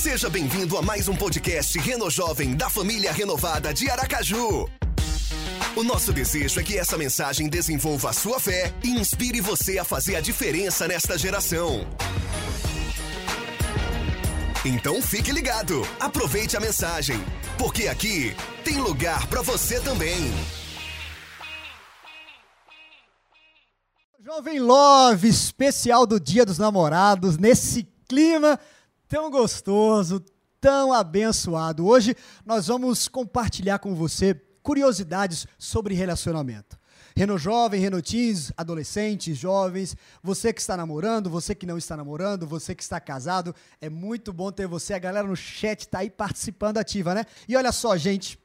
Seja bem-vindo a mais um podcast Reno Jovem da família renovada de Aracaju. O nosso desejo é que essa mensagem desenvolva a sua fé e inspire você a fazer a diferença nesta geração. Então fique ligado, aproveite a mensagem, porque aqui tem lugar para você também. Jovem Love, especial do Dia dos Namorados, nesse clima tão gostoso, tão abençoado. Hoje nós vamos compartilhar com você curiosidades sobre relacionamento. Reno Jovem, Reno Teens, adolescentes, jovens, você que está namorando, você que não está namorando, você que está casado, é muito bom ter você. A galera no chat está aí participando ativa, né? E olha só, gente,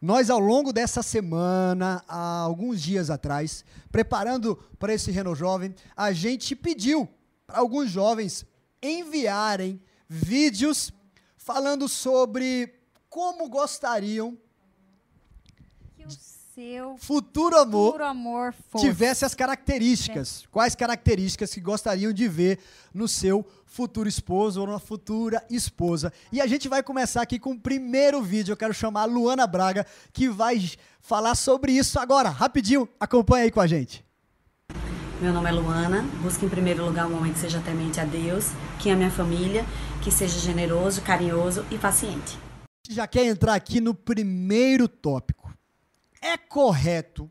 nós ao longo dessa semana, há alguns dias atrás, preparando para esse Reno Jovem, a gente pediu para alguns jovens enviarem vídeos falando sobre como gostariam que o seu futuro amor puro amor tivesse as características. Quais características que gostariam de ver no seu futuro esposo ou na futura esposa. E a gente vai começar aqui com o primeiro vídeo. Eu quero chamar a Luana Braga, que vai falar sobre isso agora. Rapidinho, acompanha aí com a gente. Meu nome é Luana. Busco em primeiro lugar um homem que seja temente a Deus, que ame a família, que seja generoso, carinhoso e paciente. Já quer entrar aqui no primeiro tópico. É correto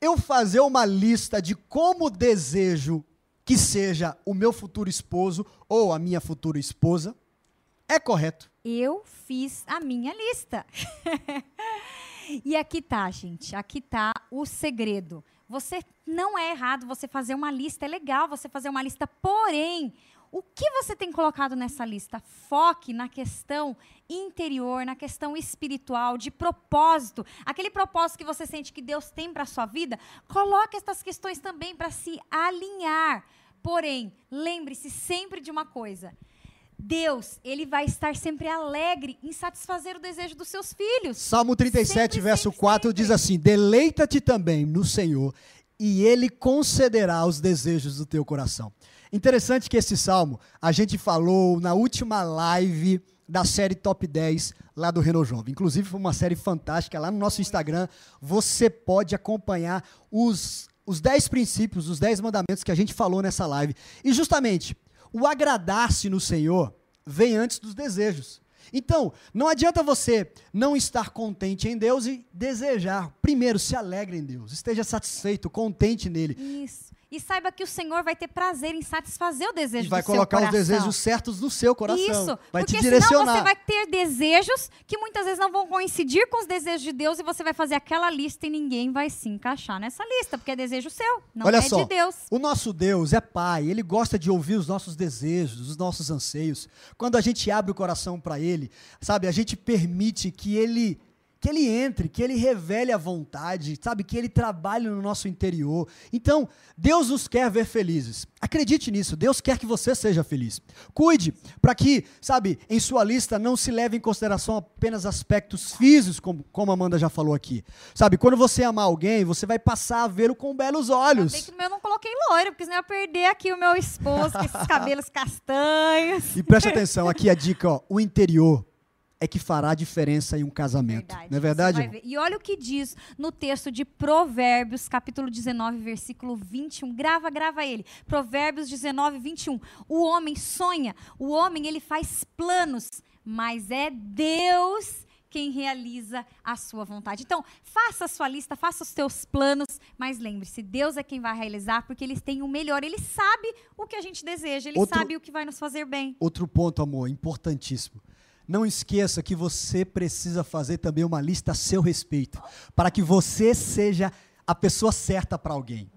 eu fazer uma lista de como desejo que seja o meu futuro esposo ou a minha futura esposa? É correto. Eu fiz a minha lista. e aqui tá, gente. Aqui tá o segredo. Você não é errado você fazer uma lista, é legal você fazer uma lista, porém, o que você tem colocado nessa lista? Foque na questão interior, na questão espiritual, de propósito. Aquele propósito que você sente que Deus tem para a sua vida, coloque essas questões também para se alinhar. Porém, lembre-se sempre de uma coisa. Deus, ele vai estar sempre alegre em satisfazer o desejo dos seus filhos. Salmo 37, Sempre, verso sempre, 4 sempre. diz assim: Deleita-te também no Senhor, e Ele concederá os desejos do teu coração. Interessante que esse salmo a gente falou na última live da série Top 10 lá do Reno Jovem. Inclusive, foi uma série fantástica lá no nosso Instagram. Você pode acompanhar os, os 10 princípios, os 10 mandamentos que a gente falou nessa live. E justamente, o agradar-se no Senhor vem antes dos desejos. Então, não adianta você não estar contente em Deus e desejar. Primeiro, se alegre em Deus, esteja satisfeito, contente nele. Isso. E saiba que o Senhor vai ter prazer em satisfazer o desejo E vai do seu colocar os desejos certos no seu coração. Isso, vai porque te senão direcionar. você vai ter desejos que muitas vezes não vão coincidir com os desejos de Deus e você vai fazer aquela lista e ninguém vai se encaixar nessa lista, porque é desejo seu, não Olha é só, de Deus. o nosso Deus é Pai, Ele gosta de ouvir os nossos desejos, os nossos anseios. Quando a gente abre o coração para Ele, sabe, a gente permite que Ele que ele entre, que ele revele a vontade, sabe, que ele trabalhe no nosso interior. Então, Deus nos quer ver felizes. Acredite nisso, Deus quer que você seja feliz. Cuide para que, sabe, em sua lista não se leve em consideração apenas aspectos físicos, como, como a Amanda já falou aqui. Sabe, quando você amar alguém, você vai passar a vê-lo com belos olhos. Bem que eu não coloquei loiro, porque senão eu ia perder aqui o meu esposo com esses cabelos castanhos. E preste atenção, aqui a dica, ó, o interior é que fará diferença em um casamento. não é verdade? E olha o que diz no texto de Provérbios, capítulo 19, versículo 21. Grava, grava ele. Provérbios 19, 21. O homem sonha, o homem ele faz planos, mas é Deus quem realiza a sua vontade. Então, faça a sua lista, faça os seus planos, mas lembre-se, Deus é quem vai realizar, porque ele tem o melhor, ele sabe o que a gente deseja, ele Outro- sabe o que vai nos fazer bem. Outro ponto, amor, importantíssimo. Não esqueça que você precisa fazer também uma lista a seu respeito, para que você seja a pessoa certa para alguém.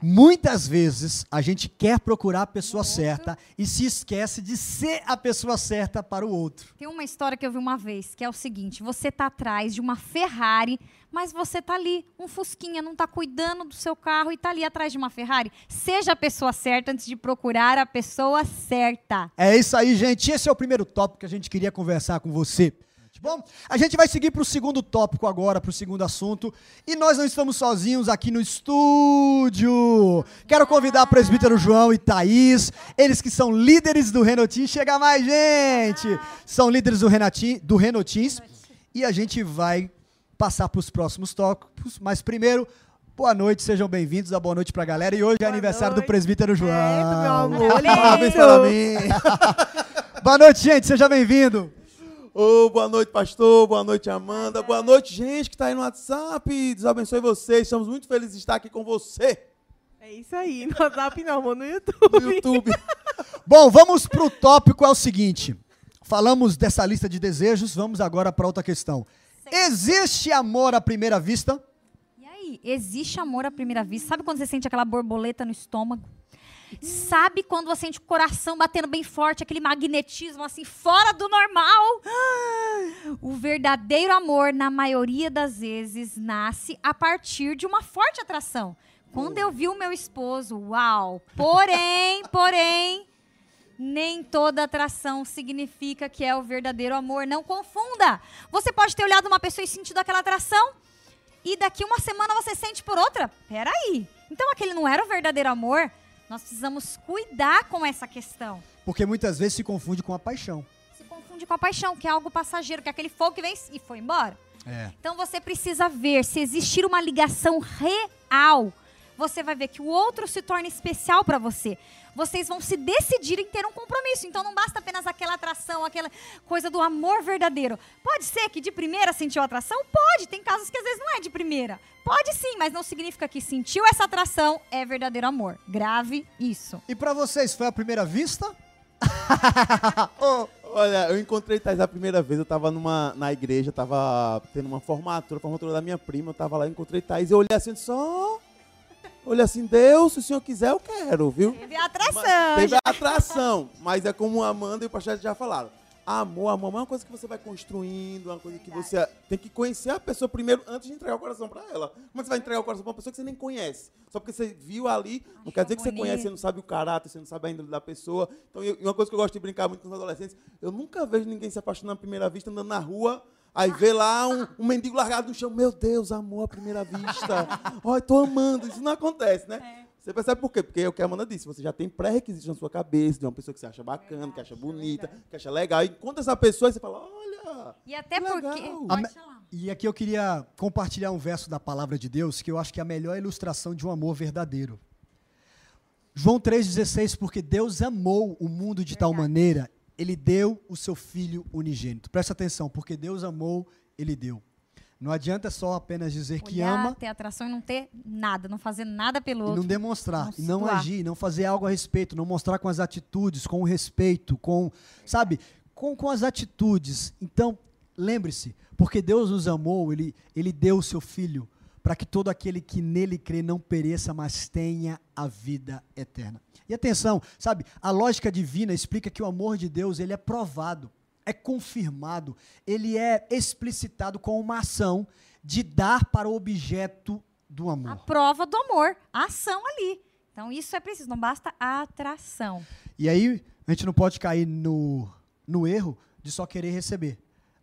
Muitas vezes a gente quer procurar a pessoa certa e se esquece de ser a pessoa certa para o outro. Tem uma história que eu vi uma vez, que é o seguinte: você tá atrás de uma Ferrari, mas você tá ali, um Fusquinha, não tá cuidando do seu carro e tá ali atrás de uma Ferrari. Seja a pessoa certa antes de procurar a pessoa certa. É isso aí, gente. Esse é o primeiro tópico que a gente queria conversar com você. Bom, a gente vai seguir para o segundo tópico agora, para o segundo assunto. E nós não estamos sozinhos aqui no estúdio. Quero convidar o presbítero João e Thaís, eles que são líderes do Renotim. Chega mais, gente! São líderes do, Renatim, do Renotins. E a gente vai passar para os próximos tópicos. Mas primeiro, boa noite, sejam bem-vindos. A boa noite para a galera. E hoje é aniversário noite. do presbítero João. Eita, meu amor, Parabéns lindo. para mim. boa noite, gente. Seja bem-vindo. Ô, boa noite, pastor. Boa noite, Amanda. Boa noite, gente que está aí no WhatsApp. Deus abençoe vocês. Estamos muito felizes de estar aqui com você É isso aí, no WhatsApp não, amor, no YouTube. no YouTube. Bom, vamos pro tópico é o seguinte. Falamos dessa lista de desejos, vamos agora para outra questão. Existe amor à primeira vista? E aí, existe amor à primeira vista? Sabe quando você sente aquela borboleta no estômago? Sabe quando você sente o coração batendo bem forte, aquele magnetismo assim, fora do normal? O verdadeiro amor, na maioria das vezes, nasce a partir de uma forte atração. Quando eu vi o meu esposo, uau! Porém, porém, nem toda atração significa que é o verdadeiro amor. Não confunda! Você pode ter olhado uma pessoa e sentido aquela atração, e daqui uma semana você sente por outra. Peraí. Então aquele não era o verdadeiro amor. Nós precisamos cuidar com essa questão. Porque muitas vezes se confunde com a paixão. Se confunde com a paixão, que é algo passageiro, que é aquele fogo que vem e foi embora. É. Então você precisa ver se existir uma ligação real. Você vai ver que o outro se torna especial para você. Vocês vão se decidir em ter um compromisso. Então não basta apenas aquela atração, aquela coisa do amor verdadeiro. Pode ser que de primeira sentiu atração? Pode. Tem casos que às vezes não é de primeira. Pode sim, mas não significa que sentiu essa atração é verdadeiro amor. Grave isso. E para vocês, foi a primeira vista? Olha, eu encontrei Thais a primeira vez. Eu tava numa, na igreja, tava tendo uma formatura, formatura da minha prima. Eu tava lá, encontrei Thais. Eu olhei assim, só. Olhei assim, Deus, se o senhor quiser, eu quero, viu? Teve atração. Teve a atração, mas é como a Amanda e o pastor já falaram. Amor, amor é uma coisa que você vai construindo, uma coisa que você tem que conhecer a pessoa primeiro antes de entregar o coração pra ela. Como é você vai entregar o coração pra uma pessoa que você nem conhece? Só porque você viu ali, não quer dizer que você bonito. conhece, você não sabe o caráter, você não sabe a índole da pessoa. Então, eu- e uma coisa que eu gosto de brincar muito com os adolescentes, eu nunca vejo ninguém se apaixonar à primeira vista andando na rua. Aí vê lá um, um mendigo largado no chão. Meu Deus, amor à primeira vista. Olha, tô amando. Isso não acontece, né? Você percebe por quê? Porque é o que a Amanda disse, você já tem pré-requisitos na sua cabeça de uma pessoa que você acha bacana, que acha bonita, que acha legal. E encontra essa pessoa e você fala, olha. E até Que porque. A-. E aqui eu queria compartilhar um verso da palavra de Deus que eu acho que é a melhor ilustração de um amor verdadeiro. João 3,16, porque Deus amou o mundo de tal maneira, ele deu o seu filho unigênito. Presta atenção, porque Deus amou, ele deu. Não adianta só apenas dizer que Olhar, ama ter atração e não ter nada, não fazer nada pelo e outro. não demonstrar, Não e não agir, não fazer algo a respeito, não mostrar com as atitudes, com o respeito, com, sabe, com, com as atitudes. Então, lembre-se, porque Deus nos amou, ele, ele deu o seu filho para que todo aquele que nele crê não pereça, mas tenha a vida eterna. E atenção, sabe, a lógica divina explica que o amor de Deus, ele é provado, é confirmado, ele é explicitado com uma ação de dar para o objeto do amor. A prova do amor, a ação ali. Então isso é preciso, não basta a atração. E aí, a gente não pode cair no, no erro de só querer receber.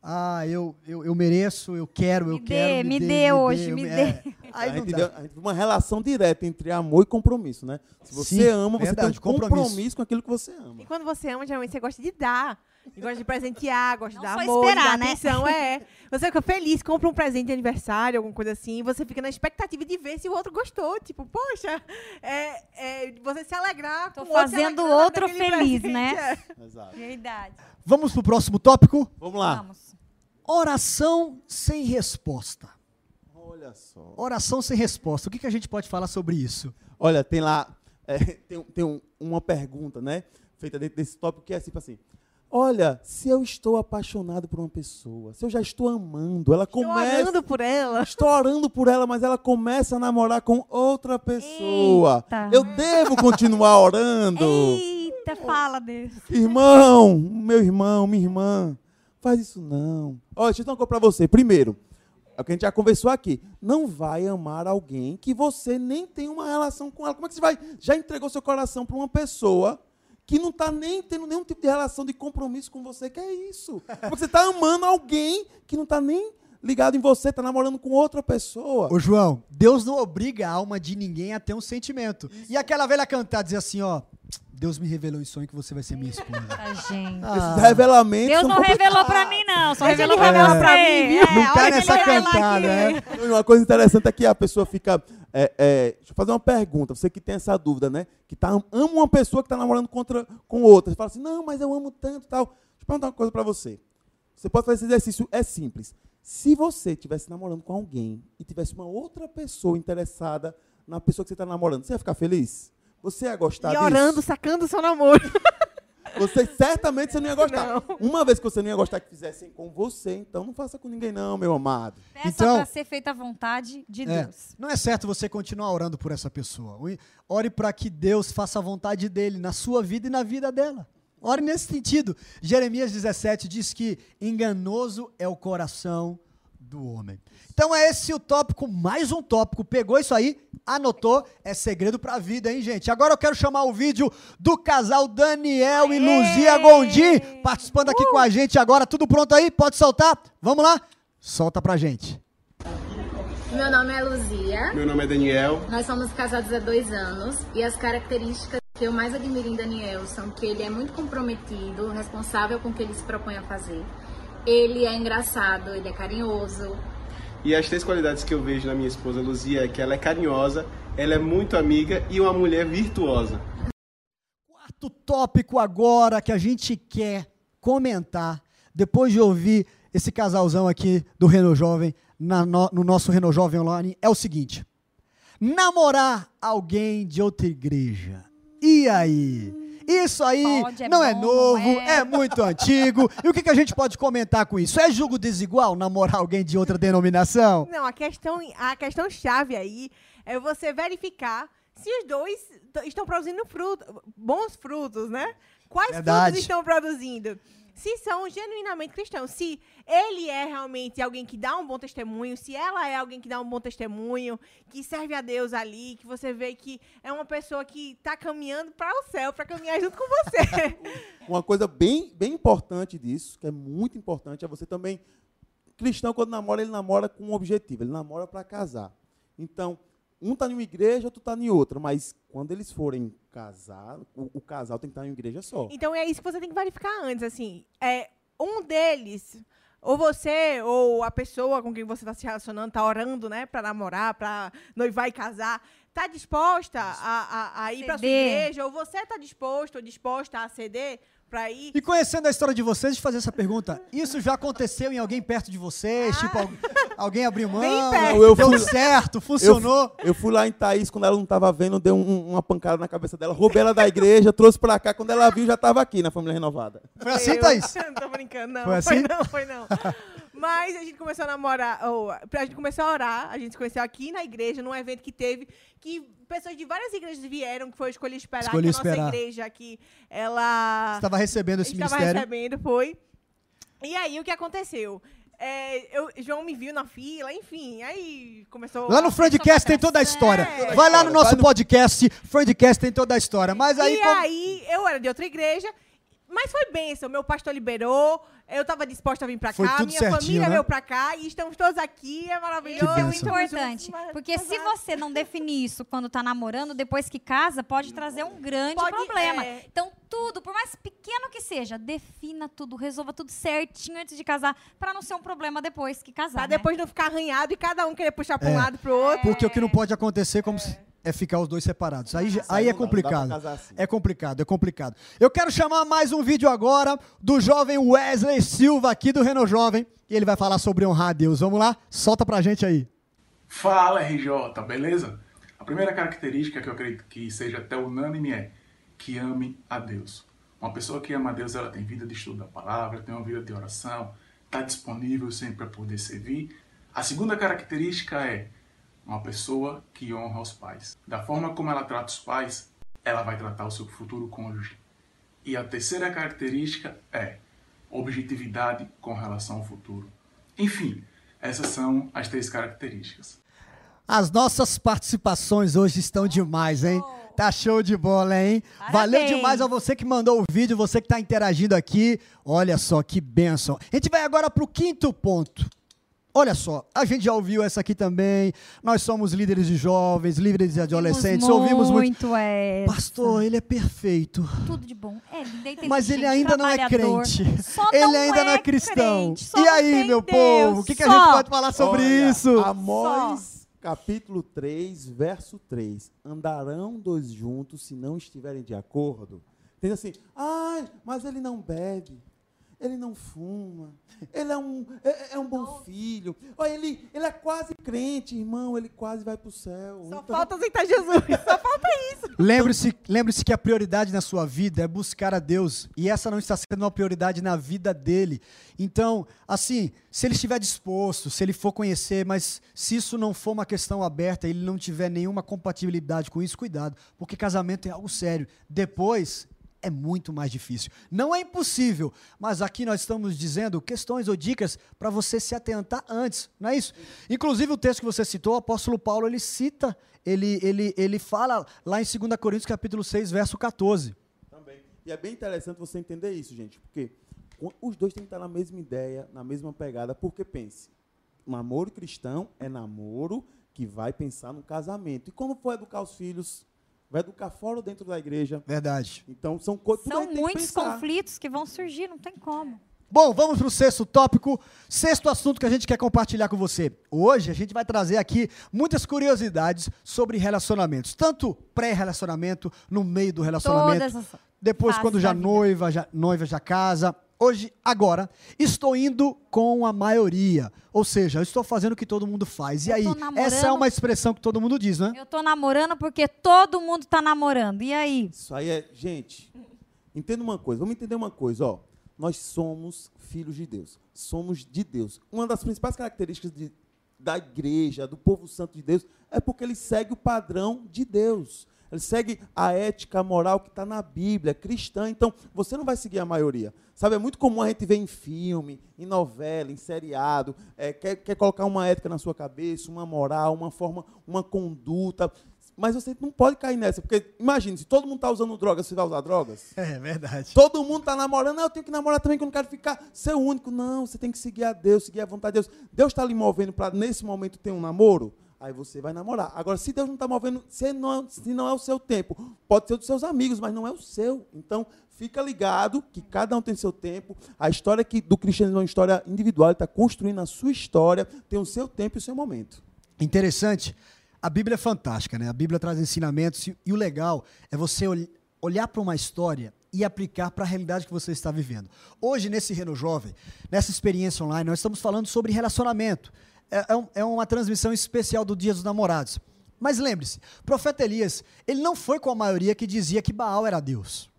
Ah, eu, eu, eu mereço, eu quero, eu Me quero. dê, me dê hoje, me é. dê. Aí a, não gente dá. deu, a gente uma relação direta entre amor e compromisso, né? Se você Sim, ama, você verdade, tem um compromisso. compromisso. com aquilo que você ama. E quando você ama, geralmente você gosta de dar. E gosta de presentear, gosta de dar só amor, esperar, de dar né? atenção. É. Você fica feliz, compra um presente de aniversário, alguma coisa assim, e você fica na expectativa de ver se o outro gostou. Tipo, poxa, é, é, você se alegrar Tô com outro fazendo o outro daquele feliz, presente, né? é. Exato. Verdade. Vamos pro próximo tópico? Vamos lá. Vamos. Oração sem resposta. Olha só. Oração sem resposta. O que, que a gente pode falar sobre isso? Olha, tem lá, é, tem, tem um- uma pergunta, né? Feita dentro desse tópico que é tipo assim. Olha, se eu estou apaixonado por uma pessoa, se eu já estou amando, ela Estou começa. orando por ela. Estou orando por ela, mas ela começa a namorar com outra pessoa. Eita. Eu devo continuar orando. Eita, fala Deus. Irmão, meu irmão, minha irmã, faz isso não. Olha, deixa eu dar uma coisa pra você. Primeiro, é o que a gente já conversou aqui. Não vai amar alguém que você nem tem uma relação com ela. Como é que você vai? Já entregou seu coração pra uma pessoa que não tá nem tendo nenhum tipo de relação de compromisso com você, que é isso. Porque você tá amando alguém que não tá nem ligado em você, tá namorando com outra pessoa. Ô, João, Deus não obriga a alma de ninguém a ter um sentimento. E aquela velha cantar, dizer assim, ó, Deus me revelou em sonho que você vai ser minha esposa. Tá, gente. Esses revelamentos Deus não revelou pra mim, não. Só revelou pra revelar você. pra mim, viu? É, Não a cai que nessa cantada, né? Uma coisa interessante é que a pessoa fica. É, é, deixa eu fazer uma pergunta, você que tem essa dúvida, né? Que tá, ama uma pessoa que está namorando contra, com outra. Você fala assim, não, mas eu amo tanto tal. Deixa eu perguntar uma coisa para você. Você pode fazer esse exercício, é simples. Se você estivesse namorando com alguém e tivesse uma outra pessoa interessada na pessoa que você está namorando, você ia ficar feliz? Você ia gostar E orando, disso? sacando o seu namoro. Você certamente você não ia gostar. Uma vez que você não ia gostar que fizessem com você, então não faça com ninguém não, meu amado. Peça Então- pra ser feita a vontade de É, Deus. não é certo você continuar orando por essa pessoa. Ore para que Deus faça a vontade dele na sua vida e na vida dela. Ore nesse sentido. Jeremias 17 diz que enganoso é o coração do homem. Então é esse o tópico, mais um tópico. Pegou isso aí, anotou, é segredo para a vida, hein, gente? Agora eu quero chamar o vídeo do casal Daniel e Luzia Gondim participando aqui com a gente agora. Tudo pronto aí? Pode soltar? Vamos lá? Solta pra gente. Meu nome é Luzia, Meu nome é Daniel. nós somos casados há dois anos e as características que eu mais admiro em Daniel são que ele é muito comprometido, responsável com o que ele se propõe a fazer. Ele é engraçado, ele é carinhoso, E as três qualidades que eu vejo na minha esposa Luzia é que ela é carinhosa, ela é muito amiga e uma mulher virtuosa. Quarto tópico agora que a gente quer comentar, depois de ouvir esse casalzão aqui do Reno Jovem, na no, no nosso Reno Jovem Online, é o seguinte: namorar alguém de outra igreja. E aí? Isso aí Pode, é não é bom, novo, não é? é muito antigo. E o que, que a gente pode comentar com isso? É julgo desigual namorar alguém de outra denominação? Não, a questão, a questão chave aí é você verificar se os dois estão produzindo fruto, bons frutos, né? Quais Verdade. frutos estão produzindo? Se são genuinamente cristãos, se ele é realmente alguém que dá um bom testemunho, se ela é alguém que dá um bom testemunho, que serve a Deus ali, que você vê que é uma pessoa que está caminhando para o céu, para caminhar junto com você. Uma coisa bem, bem importante disso, que é muito importante, é você também. Cristão, quando namora, ele namora com um objetivo, ele namora para casar. Então, um está em uma igreja, outro está em outra, mas quando eles forem casar, o, o casal tem que estar em uma igreja só. Então é isso que você tem que verificar antes, assim. É, um deles, ou você, ou a pessoa com quem você está se relacionando, está orando, né, para namorar, para noivar e casar, está disposta a, a, a ir para sua igreja, ou você está disposto ou disposta a ceder para ir. E conhecendo a história de vocês, de fazer essa pergunta, isso já aconteceu em alguém perto de vocês? Tipo, al- alguém abriu mão, Bem perto. Eu deu fui- certo, Eu, funcionou? eu fui lá em Thaís, quando ela não estava vendo, dei um- uma pancada na cabeça dela, roubei ela da igreja, trouxe para cá, quando ela viu, já estava aqui na família renovada. Foi assim, Eu- Thaís? Não tô brincando, não. Foi Foi, assim? não, foi não. Mas a gente começou a namorar, ou, a gente começou a orar, a gente se conheceu aqui na igreja, num evento que teve, que pessoas de várias igrejas vieram, que foi Escolher Esperar, Escolhi que a Esperar. nossa igreja aqui, ela... Estava recebendo esse estava ministério. recebendo, foi. E aí, o que aconteceu? É, eu, João me viu na fila, enfim, aí começou... Lá no Friendcast tem toda a história. É. Vai lá no nosso podcast, Friendcast tem toda a história. Mas aí, e como- aí, eu era de outra igreja, mas foi bênção. Meu pastor liberou, eu tava disposta a vir pra Foi cá, tudo minha certinho, família né? veio pra cá e estamos todos aqui, é maravilhoso. Isso é muito bênção. importante. Porque se você não definir isso quando tá namorando, depois que casa, pode trazer um grande Pode, problema. é. Então, tudo, por mais pequeno que seja, defina tudo, resolva tudo certinho antes de casar, pra não ser um problema depois que casar. Pra né? depois não ficar arranhado e cada um querer puxar pra É. um lado pro outro. Porque o que não pode acontecer como se- é ficar os dois separados. Aí, aí é complicado. assim. É complicado, é complicado. Eu quero chamar mais um vídeo agora do jovem Wesley Silva aqui do Reno Jovem. E ele vai falar sobre honrar a Deus. Vamos lá? Solta pra gente aí. Fala RJ, beleza? A primeira característica que eu acredito que seja até unânime é que ame a Deus. Uma pessoa que ama a Deus, ela tem vida de estudo da palavra, tem uma vida de oração, está disponível sempre para poder servir. A segunda característica é uma pessoa que honra os pais. Da forma como ela trata os pais, ela vai tratar o seu futuro cônjuge. E a terceira característica é objetividade com relação ao futuro. Enfim, essas são as três características. As nossas participações hoje estão demais, hein? Tá show de bola, hein? Parabéns. Valeu demais a você que mandou o vídeo, você que tá interagindo aqui. Olha só que benção. A gente vai agora pro quinto ponto. Olha só, a gente já ouviu essa aqui também. Nós somos líderes de jovens, líderes de adolescentes, ouvimos muito. muito essa. Pastor, ele é perfeito. Tudo de bom. É, é Mas ele ainda não é crente. Só Ele não ainda não é é cristão. crente, E aí, meu Deus, povo, o que, que a gente pode falar sobre Olha, isso? Amós, capítulo 3, verso 3. Andarão dois juntos se não estiverem de acordo? Tem assim, ai, mas ele não bebe, ele não fuma, ele é um, é, é um bom filho. Olha, ele, ele é quase crente, irmão, ele quase vai para o céu. Só Então, falta aceitar Jesus. Só falta isso. Lembre-se, lembre-se que a prioridade na sua vida é buscar a Deus e essa não está sendo uma prioridade na vida dele. Então, assim, se ele estiver disposto, se ele for conhecer, mas se isso não for uma questão aberta, ele não tiver nenhuma compatibilidade com isso, cuidado, porque casamento é algo sério. Depois é muito mais difícil. Não é impossível, mas aqui nós estamos dizendo questões ou dicas para você se atentar antes, não é isso? Inclusive o texto que você citou, o apóstolo Paulo, ele cita, ele, ele, ele fala lá em 2 Coríntios capítulo 6, verso 14. Também. E é bem interessante você entender isso, gente, porque os dois têm que estar na mesma ideia, na mesma pegada, porque pense, namoro cristão é namoro que vai pensar no casamento. E como for educar os filhos? Vai educar fora ou dentro da igreja? Verdade. Então são coisas São muitos conflitos que vão surgir, não tem como. Bom, vamos para o sexto tópico, sexto assunto que a gente quer compartilhar com você. Hoje a gente vai trazer aqui muitas curiosidades sobre relacionamentos, tanto pré-relacionamento, no meio do relacionamento, Todas as depois quando já noiva, já noiva já casa. Hoje, agora, estou indo com a maioria, ou seja, eu estou fazendo o que todo mundo faz. E Eu aí, essa é uma expressão que todo mundo diz, né? Eu tô namorando porque todo mundo tá namorando. E aí? Isso aí é. Gente, entenda uma coisa. Vamos entender uma coisa, ó. Nós somos filhos de Deus. Somos de Deus. Uma das principais características de- da igreja, do povo santo de Deus, é porque ele segue o padrão de Deus. Ele segue a ética, a moral que está na Bíblia, cristã. Então, você não vai seguir a maioria. Sabe, é muito comum a gente ver em filme, em novela, em seriado, é, quer, quer colocar uma ética na sua cabeça, uma moral, uma forma, uma conduta. Mas você não pode cair nessa, porque imagine, se todo mundo está usando drogas, você vai usar drogas? É verdade. Todo mundo está namorando, ah, eu tenho que namorar também, que eu não quero ficar ser único. Não, você tem que seguir a Deus, seguir a vontade de Deus. Deus está lhe movendo para, nesse momento, ter um namoro, aí você vai namorar. Agora, se Deus não está movendo, se não, se não é o seu tempo, pode ser dos seus amigos, mas não é o seu. Então, fica ligado que cada um tem seu tempo. A história que, do cristianismo é uma história individual, ele está construindo a sua história, tem o seu tempo e o seu momento. Interessante. A Bíblia é fantástica, né? A Bíblia traz ensinamentos e, e o legal é você ol- olhar para uma história e aplicar para a realidade que você está vivendo. Hoje, nesse Reno Jovem, nessa experiência online, nós estamos falando sobre relacionamento. É, é é uma transmissão especial do Dia dos Namorados. Mas lembre-se, profeta Elias, ele não foi com a maioria que dizia que Baal era Deus.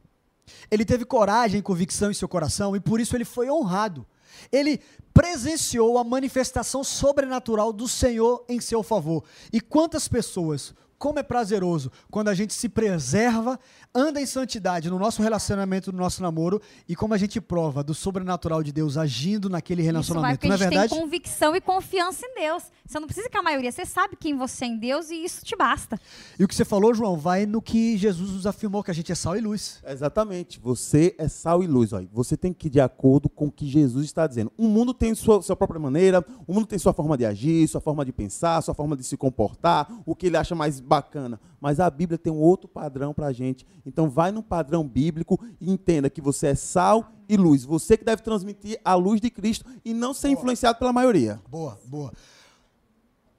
Ele teve coragem e convicção em seu coração e por isso ele foi honrado. Ele presenciou a manifestação sobrenatural do Senhor em seu favor. E quantas pessoas, como é prazeroso quando a gente se preserva, anda em santidade no nosso relacionamento, no nosso namoro, e como a gente prova do sobrenatural de Deus agindo naquele Isso vai relacionamento. Não a é gente verdade? tem convicção e confiança em Deus. Você não precisa que a maioria, você sabe quem você é em Deus e isso te basta. E o que você falou, João, vai no que Jesus nos afirmou, que a gente é sal e luz. Exatamente. Você é sal e luz. Olha. Você tem que ir de acordo com o que Jesus está dizendo. O mundo tem sua, sua própria maneira, o mundo tem sua forma de agir, sua forma de pensar, sua forma de se comportar, o que ele acha mais bacana. Mas a Bíblia tem um outro padrão para a gente. Então vai no padrão bíblico e entenda que você é sal e luz. Você que deve transmitir a luz de Cristo e não ser influenciado pela maioria. Boa, boa.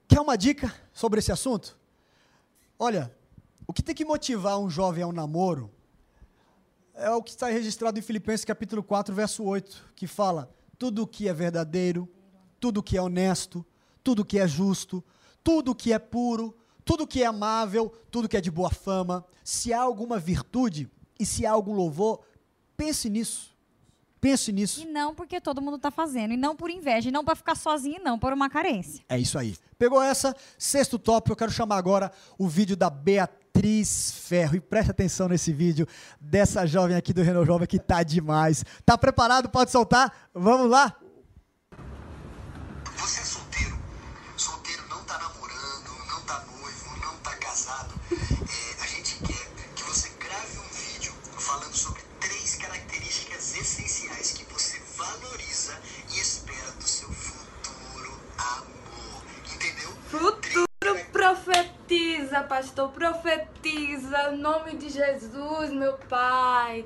Quer uma dica sobre esse assunto? Olha, o que tem que motivar um jovem ao namoro é o que está registrado em Filipenses capítulo 4, verso 8, que fala: tudo o que é verdadeiro, tudo o que é honesto, tudo o que é justo, tudo o que é puro, tudo que é amável, tudo o que é de boa fama, se há alguma virtude e se há algum louvor, pense nisso. Pense nisso. E não porque todo mundo tá fazendo. E não por inveja. E não para ficar sozinho, e não por uma carência. É isso aí. Pegou essa? Sexto tópico, eu quero chamar agora o vídeo da Beatriz Ferro. E preste atenção nesse vídeo dessa jovem aqui do Renault Jovem que tá demais. Tá preparado? Pode soltar? Vamos lá? Você pastor, profetiza, em nome de Jesus, meu pai.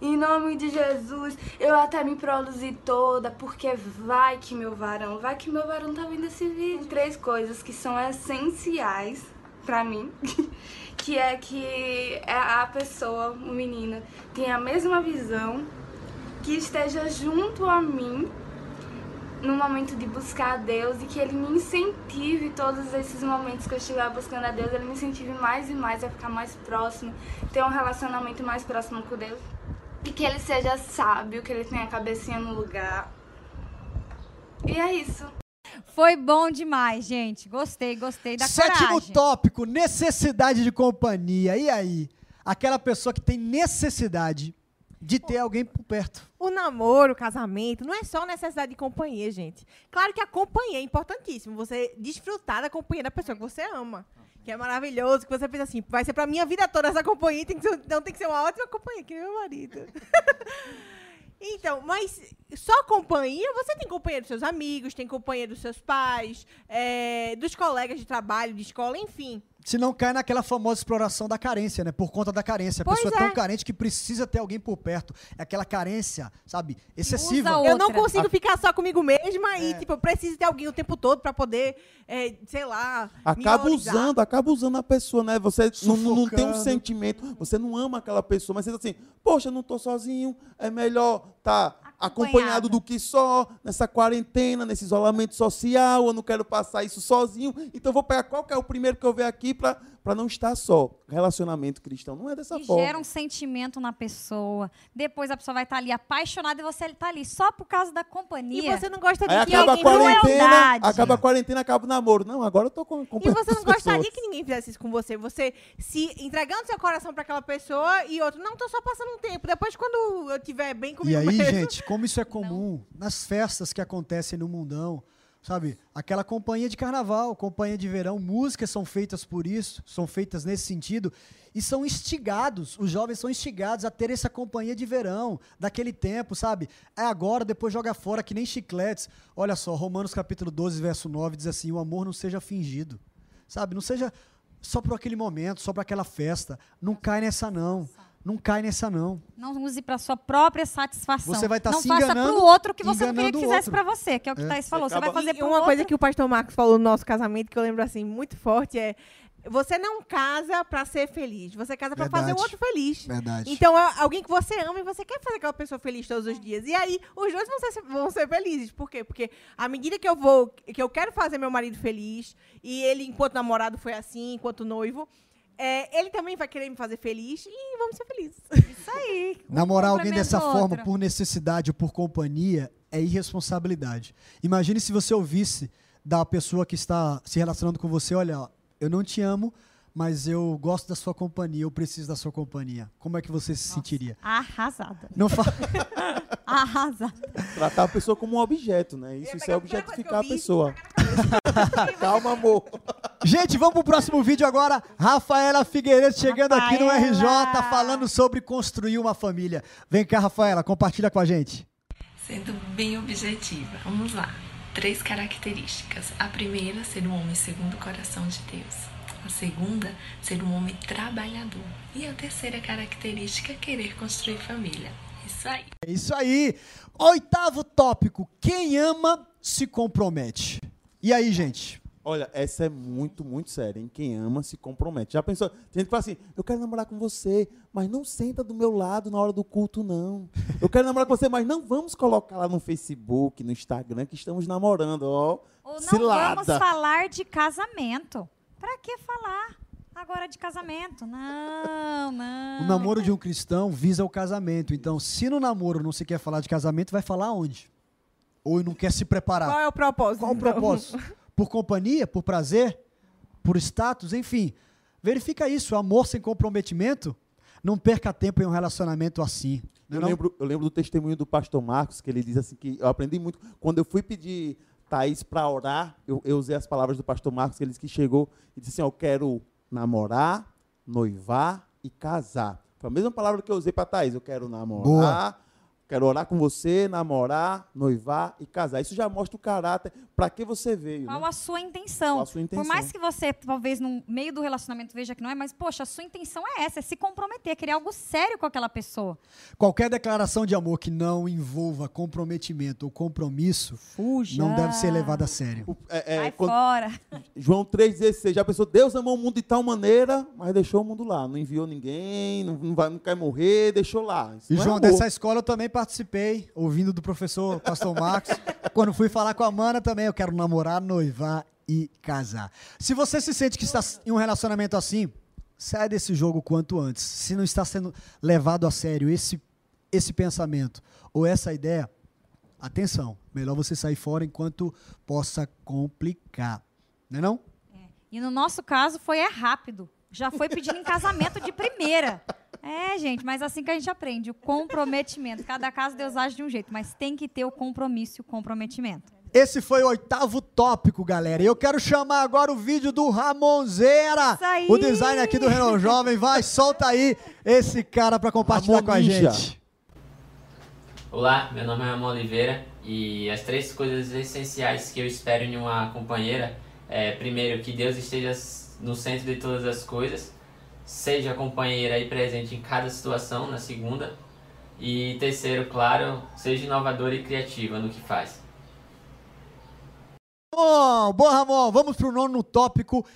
Em nome de Jesus, eu até me produzi toda, porque vai que meu varão, vai que meu varão tá vendo esse vídeo. Três coisas que são essenciais pra mim, que é que a pessoa, o menino, tenha a mesma visão, que esteja junto a mim no momento de buscar a Deus e que Ele me incentive todos esses momentos que eu estiver buscando a Deus, Ele me incentive mais e mais a ficar mais próximo, ter um relacionamento mais próximo com Deus. E que Ele seja sábio, que Ele tenha a cabecinha no lugar. E é isso. Foi bom demais, gente. Gostei, gostei da Sétimo coragem. tópico, necessidade de companhia. E aí? Aquela pessoa que tem necessidade de ter alguém por perto. O namoro, o casamento, não é só necessidade de companhia, gente. Claro que a companhia é importantíssimo. Você desfrutar da companhia da pessoa que você ama. Que é maravilhoso, que você pensa assim, vai ser pra minha vida toda essa companhia, tem que ser, então tem que ser uma ótima companhia, que nem meu marido. Então, mas só companhia, você tem companhia dos seus amigos, tem companhia dos seus pais, é, dos colegas de trabalho, de escola, enfim. Se não cai naquela famosa exploração da carência, né? Por conta da carência. A Pois pessoa é é. tão carente que precisa ter alguém por perto. É aquela carência, sabe? Excessiva. Eu não consigo ficar só comigo mesma É. e, tipo, eu preciso ter alguém o tempo todo pra poder, é, sei lá, Acaba usando, acaba usando a pessoa, né? Você não, não tem um sentimento, você não ama aquela pessoa, mas você diz assim, poxa, eu não tô sozinho, é melhor estar Acompanhado. do que só, nessa quarentena, nesse isolamento social, eu não quero passar isso sozinho, então vou pegar qual que é o primeiro que eu ver aqui pra para não estar só. Relacionamento cristão não é dessa E forma. gera um sentimento na pessoa. Depois a pessoa vai estar ali apaixonada e você tá ali só por causa da E companhia. você não gosta de Aí que acaba a ninguém quarentena, crueldade. acaba a quarentena, acaba o namoro. Não, agora eu tô com E você não gostaria que ninguém fizesse isso com você. Você se entregando seu coração pra aquela pessoa e outro, não, tô só passando um tempo. Depois, quando eu tiver bem E comigo aí, mesmo. gente, como isso é comum nas festas que acontecem no mundão, sabe? Aquela companhia de carnaval, companhia de verão, músicas são feitas por isso, são feitas nesse sentido e são instigados, os jovens são instigados a ter essa companhia de verão, daquele tempo, sabe? É agora, depois joga fora que nem chicletes. Olha só, Romanos capítulo 12, verso 9 diz assim: "O amor não seja fingido". Sabe? Não seja só por aquele momento, só para aquela festa. Não cai nessa não. Não cai nessa não. Não use para sua própria satisfação. Você vai tá não se faça enganando- pro outro que você não queria que o fizesse para você, que é o que É. o Thaís falou. Você vai fazer pro uma outro. coisa que o pastor Marcos falou no nosso casamento, que eu lembro assim, muito forte, é você não casa pra ser feliz, você casa pra fazer o outro feliz. Verdade. Então, é alguém que você ama e você quer fazer aquela pessoa feliz todos os dias. E aí, os dois vão ser, vão ser felizes. Por quê? Porque à medida que eu vou, que eu quero fazer meu marido feliz, e ele, enquanto namorado, foi assim, enquanto noivo, é, ele também vai querer me fazer feliz e vamos ser felizes. Isso aí. um Namorar alguém dessa forma por necessidade ou por companhia é irresponsabilidade. Imagine se você ouvisse da pessoa que está se relacionando com você, olha, eu não te amo, mas eu gosto da sua companhia, eu preciso da sua companhia. Como é que você se sentiria? Arrasada. Não fa... Arrasada. Tratar a pessoa como um objeto, né? Isso, isso é objetificar a pessoa. Calma, amor. Gente, vamos pro próximo vídeo agora. Rafaela Figueiredo chegando aqui no RJ Rafaela. falando sobre construir uma família. Vem cá, Rafaela, compartilha com a gente. Sendo bem objetiva, vamos lá. Três características. A primeira, ser um homem segundo o coração de Deus. A segunda, ser um homem trabalhador. E a terceira característica, querer construir família. Isso aí. É isso aí. Oitavo tópico: quem ama se compromete. E aí, gente? Olha, essa é muito, muito séria, hein? Quem ama se compromete. Já pensou? Tem gente que fala assim: eu quero namorar com você, mas não senta do meu lado na hora do culto, não. Eu quero namorar com você, mas não vamos colocar lá no Facebook, no Instagram, que estamos namorando, ó. Ou não Cilada. vamos falar de casamento. Pra que falar agora de casamento? Não, não. O namoro de um cristão visa o casamento. Então, se no namoro não se quer falar de casamento, vai falar onde? Ou não quer se preparar? Qual é o propósito? Qual o então? propósito? Por companhia, por prazer, por status, enfim. Verifica isso. Amor sem comprometimento. Não perca tempo em um relacionamento assim. é Eu não? lembro, eu lembro do testemunho do pastor Marcos, que ele diz assim que eu aprendi muito. Quando eu fui pedir Thaís para orar, eu, eu usei as palavras do pastor Marcos, que ele disse que chegou e disse assim: Eu quero namorar, noivar e casar. Foi a mesma palavra que eu usei para Thaís. Eu quero namorar, Quero orar com você, namorar, noivar e casar. Isso já mostra o caráter, para que você veio. Qual né? a sua intenção? Qual a sua intenção? Por mais que você, talvez, no meio do relacionamento veja que não é, mas, poxa, a sua intenção é essa, é se comprometer, querer algo sério com aquela pessoa. Qualquer declaração de amor que não envolva comprometimento ou compromisso Fuja. não deve ser levada a sério. É, é, Vai quando- fora. João 3,16. Já pensou, Deus amou o mundo de tal maneira, mas deixou o mundo lá. Não enviou ninguém, não, não, vai, não quer morrer, deixou lá. Isso E é João, amor. dessa escola eu também participei, ouvindo do professor Pastor Marcos. Quando fui falar com a Mana também, eu quero namorar, noivar e casar. Se você se sente que está em um relacionamento assim, sai desse jogo quanto antes. Se não está sendo levado a sério esse, esse pensamento ou essa ideia, atenção, melhor você sair fora enquanto possa complicar. Não é não? E no nosso caso foi é rápido. Já foi pedindo em casamento de primeira. É, gente, mas assim que a gente aprende, o comprometimento. Cada caso Deus age de um jeito, mas tem que ter o compromisso e o comprometimento. Esse foi o oitavo tópico, galera. E eu quero chamar agora o vídeo do Ramonzeira. O design aqui do Renault Jovem. Vai, solta aí esse cara para compartilhar com a gente. Olá, meu nome é Ramon Oliveira e as três coisas essenciais que eu espero em uma companheira é, primeiro, que Deus esteja no centro de todas as coisas, seja companheira e presente em cada situação, na segunda, e terceiro, claro, seja inovadora e criativa no que faz. Bom, boa, Ramon. Vamos pro nono tópico.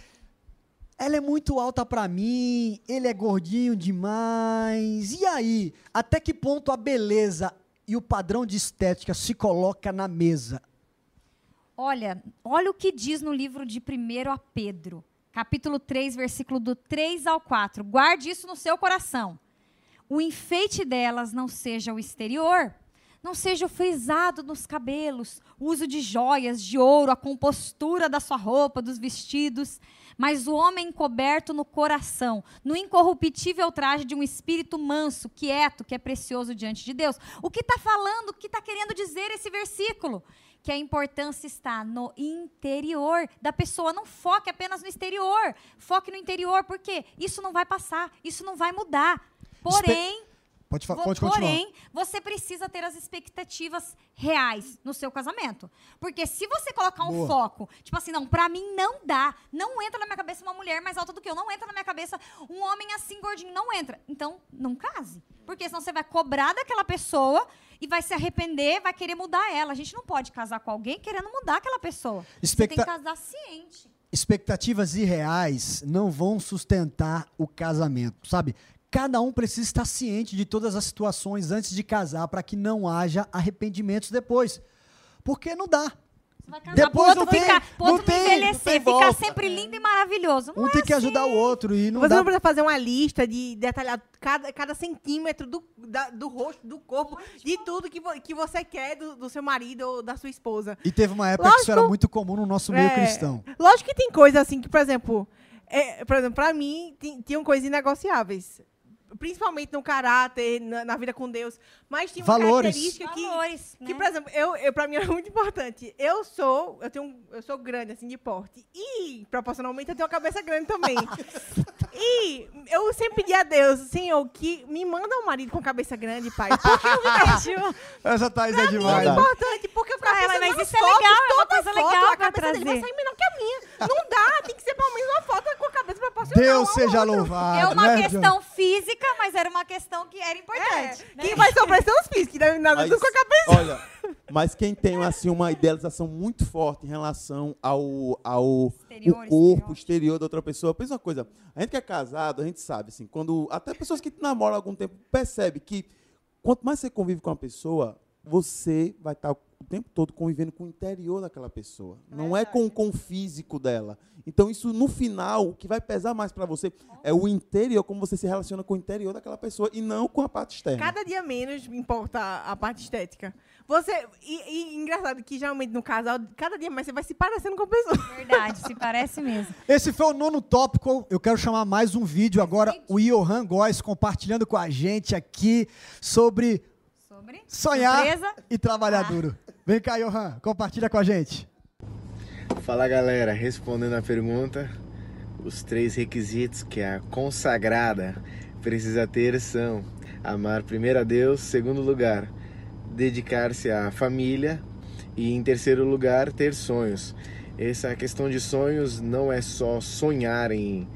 Ela é muito alta pra mim, ele é gordinho demais. E aí, até que ponto a beleza e o padrão de estética se coloca na mesa? Olha, olha o que diz no livro de 1 a Pedro, capítulo 3, versículo do 3 ao 4. Guarde isso no seu coração. O enfeite delas não seja o exterior, não seja o frisado nos cabelos, o uso de joias, de ouro, a compostura da sua roupa, dos vestidos, mas o homem coberto no coração, no incorruptível traje de um espírito manso, quieto, que é precioso diante de Deus. O que está falando, o que está querendo dizer esse versículo? Que a importância está no interior da pessoa. Não foque apenas no exterior. Foque no interior, porque isso não vai passar, isso não vai mudar. Porém, Pode, fa- Vo- pode continuar. Porém, você precisa ter as expectativas reais no seu casamento. Porque se você colocar um Boa. foco, tipo assim, não, pra mim não dá. Não entra na minha cabeça uma mulher mais alta do que eu. Não entra na minha cabeça um homem assim gordinho. Não entra. Então, não case. Porque senão você vai cobrar daquela pessoa e vai se arrepender, vai querer mudar ela. A gente não pode casar com alguém querendo mudar aquela pessoa. Você tem que Expecta- casar ciente. expectativas irreais não vão sustentar o casamento, sabe? Cada um precisa estar ciente de todas as situações antes de casar para que não haja arrependimentos depois. Porque não dá. Você vai casar Depois pro não outro tem- ficar, pro não outro tem- não envelhecer, tem ficar volta. sempre lindo e maravilhoso. Não Um é tem que ajudar o outro e não Você dá. não precisa fazer uma lista de detalhar cada, cada centímetro do, da- do rosto, do corpo, de tudo que, que você quer do, do seu marido ou da sua esposa. E teve uma época que isso era Lógico- muito comum no nosso meio É, cristão. Lógico que tem coisa assim que, por exemplo, é, por exemplo, pra mim, ti- tinham coisas inegociáveis. Principalmente no caráter, na, na vida com Deus. Mas tinha uma Valores. característica que, Valores, que né? por exemplo, eu, eu, pra mim é muito importante. Eu sou, eu tenho, um- eu sou grande, assim, de porte. E, proporcionalmente, eu tenho uma cabeça grande também. e eu sempre pedi a Deus, Senhor, que me manda um marido com cabeça grande, pai. Porque eu vejo... Essa Thaís é É demais. né? importante, porque eu ficava Ah, ela- mas isso é fotos, legal, é uma toda coisa foto, legal a cabeça dele vai trazer. sair menor que a minha. Não dá, tem que ser pelo menos uma foto com a cabeça proporcional. Deus seja outro. louvado. É uma né, questão física, mas era uma questão que era importante. né? Quem vai sofrer são os físicos, que nada Mas, tudo com a cabeça. olha, mas quem tem assim uma idealização muito forte em relação ao, ao Exterior, o corpo exterior da outra pessoa, pensa uma coisa, a gente que é casado, a gente sabe assim, quando até pessoas que namoram há algum tempo percebe que quanto mais você convive com uma pessoa, você vai estar o tempo todo convivendo com o interior daquela pessoa, não é com, com o físico dela. Então isso no final, o que vai pesar mais para você é o interior, como você se relaciona com o interior daquela pessoa e não com a parte externa. Cada dia menos importa a, parte estética. Você. E, e engraçado que geralmente no casal, cada dia mais você vai se parecendo com a pessoa. Verdade, se parece mesmo. Esse foi o nono tópico. Eu quero chamar mais um vídeo agora. O Johan Góes compartilhando com a gente aqui sobre Sobre sonhar surpresa. e trabalhar duro. Vem cá, Johan, compartilha com a gente. Fala galera, respondendo a pergunta, os três requisitos que a consagrada precisa ter são amar primeiro a Deus, segundo lugar, dedicar-se à família e, em terceiro lugar, ter sonhos. Essa questão de sonhos não é só sonhar em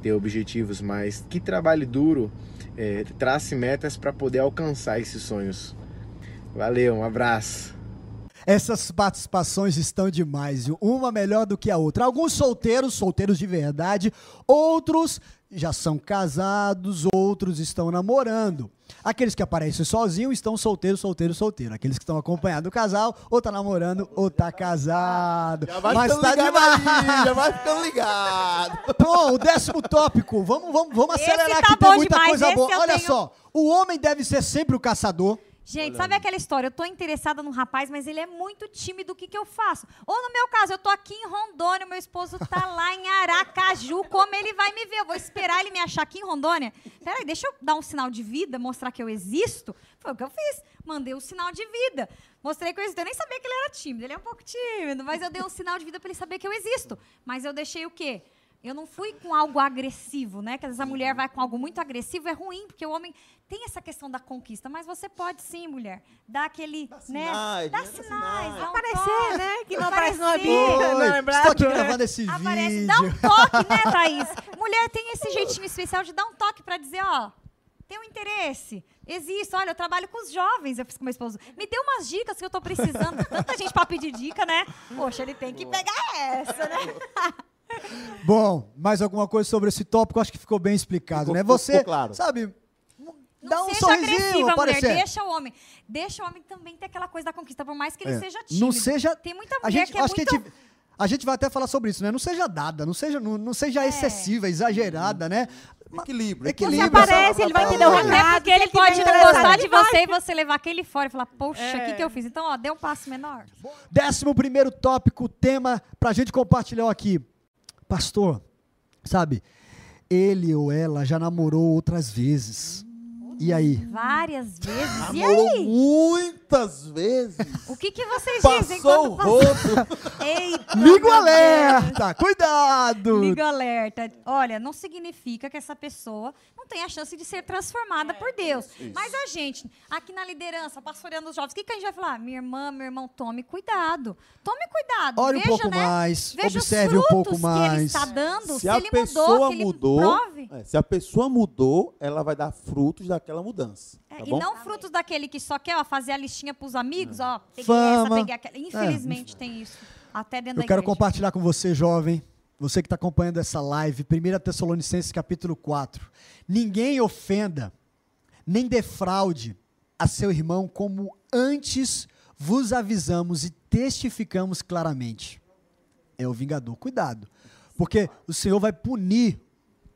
ter objetivos, mas que trabalhe duro, é, trace metas para poder alcançar esses sonhos. Valeu, um abraço. Essas participações estão demais, viu? uma melhor do que a outra. Alguns solteiros, solteiros de verdade, outros já são casados, outros estão namorando. Aqueles que aparecem sozinhos estão solteiros, solteiros, solteiros. Aqueles que estão acompanhados do casal, ou tá namorando, ou tá casado. Já vai Mas ficando tá ligado já vai ficando ligado. Bom, o décimo tópico. Vamos, vamos, vamos Esse acelerar tá que tem muita demais, coisa esse boa. Olha tenho- só, o homem deve ser sempre o caçador. Gente, sabe aquela história? Eu tô interessada num rapaz, mas ele é muito tímido. O que, que eu faço? Ou no meu caso, eu tô aqui em Rondônia, meu esposo tá lá em Aracaju. Como ele vai me ver? Eu vou esperar ele me achar aqui em Rondônia? Peraí, deixa eu dar um sinal de vida, mostrar que eu existo. Foi o que eu fiz. Mandei o sinal de vida. Mostrei que eu existo. Eu nem sabia que ele era tímido. Ele é um pouco tímido, mas eu dei um sinal de vida para ele saber que eu existo. Mas eu deixei o quê? Eu não fui com algo agressivo, né? Que às vezes a mulher vai com algo muito agressivo, é ruim, porque o homem tem essa questão da conquista. Mas você pode sim, mulher, dar aquele, né? sinais, Dá né? Dá sinais, sinais. dá um Aparecer, toque, né? Que não aparece não lembrado. estou aqui gravando esse Aparece, vídeo. dá um toque, né, Thaís? Mulher tem esse jeitinho especial de dar um toque pra dizer, ó, tem um interesse. Existe, olha, eu trabalho com os jovens, eu fiz com meu esposo. Me dê umas dicas que eu tô precisando. Tanta gente pra pedir dica, né? Poxa, ele tem que pegar essa, né? Bom, mais alguma coisa sobre esse tópico? Acho que ficou bem explicado, Ficou- né? Você, ficou claro. sabe, Não dá um seja sorrisinho, agressiva, mulher. aparecer. Deixa o homem. Deixa o homem também ter aquela coisa da conquista, por mais que ele É, seja tímido. Não seja. Tem muita mulher a gente, que é acho muito... que a gente, a gente vai até falar sobre isso, né? Não seja dada, não seja, não, não seja É. excessiva, exagerada, né? Equilíbrio. Equilíbrio. Você aparece, ele vai entender o É. recado. É porque ele pode não gostar de você e você levar aquele fora e falar, poxa, o É. que, que eu fiz? Então, ó, dê um passo menor. Décimo primeiro tópico, tema pra gente compartilhar aqui. Pastor, sabe, ele ou ela já namorou outras vezes. E aí? Várias vezes. E Namorou aí? Muitas vezes. O que, que vocês dizem Passou o quando rodo. Eita, Liga o alerta! Cuidado! Deus. Liga o alerta. Olha, não significa que essa pessoa não tem a chance de ser transformada por Deus. Mas a gente, aqui na liderança, pastoreando os jovens, o que, que a gente vai falar? Minha irmã, meu irmão, tome cuidado. Tome cuidado. Olhe um Veja, pouco né? mais, Veja observe os um pouco frutos que ele mais. está dando, se, Se a ele mudou, pessoa que ele mudou, prove. é, se a pessoa mudou, ela vai dar frutos daquela mudança. É, tá e não frutos daquele que só quer ó, fazer a listinha pros amigos, ó, peguei Fama. essa, peguei aquela. Infelizmente tem isso. Até dentro Eu da quero igreja. compartilhar com você, jovem, você que está acompanhando essa live, 1 Tessalonicenses capítulo 4. Ninguém ofenda, nem defraude a seu irmão como antes vos avisamos e testificamos claramente. É o vingador. Cuidado, porque o Senhor vai punir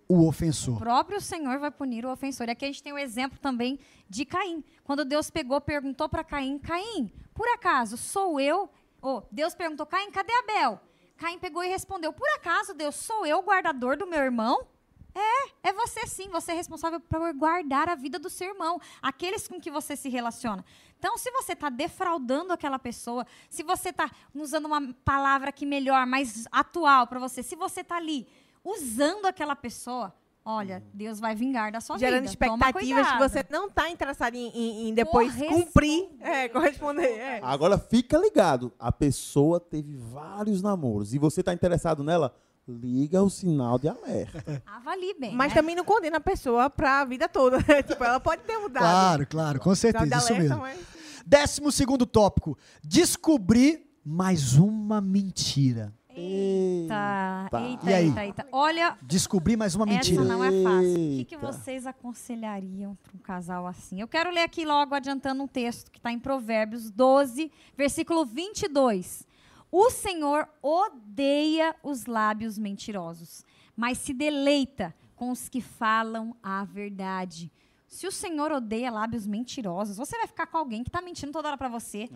o O ofensor. próprio Senhor vai punir o ofensor. E aqui a gente tem o exemplo também de Caim. Quando Deus pegou, perguntou para Caim: Caim, por acaso sou eu? Oh, Deus perguntou: Caim, cadê Abel? Caim pegou e respondeu: Por acaso, Deus, sou eu o guardador do meu irmão? É, é você sim, você é responsável por guardar a vida do seu irmão, aqueles com que você se relaciona. Então, se você está defraudando aquela pessoa, se você está usando uma palavra que melhor, mais atual para você, se você está ali usando aquela pessoa, olha, Deus vai vingar da sua Gerando vida. Toma expectativas que você não está interessado em, em- em depois cumprir. É, corresponder. É. Agora fica ligado. A pessoa teve vários namoros e você está interessado nela, liga o sinal de alerta. Avalie bem. Mas né? também não condena a pessoa para a vida toda. né? tipo, ela pode ter mudado. Claro, claro, com Sinal de certeza, isso alerta, mesmo. mas- Décimo segundo tópico, descobrir mais uma mentira. Eita, eita, E aí? eita, eita. Olha, Descobrir mais uma mentira. Essa não é fácil. O que, que vocês aconselhariam para um casal assim? Eu quero ler aqui logo, adiantando um texto que está em Provérbios 12, versículo 22. O Senhor odeia os lábios mentirosos, mas se deleita com os que falam a verdade. Se o Senhor odeia lábios mentirosos, você vai ficar com alguém que está mentindo toda hora para você.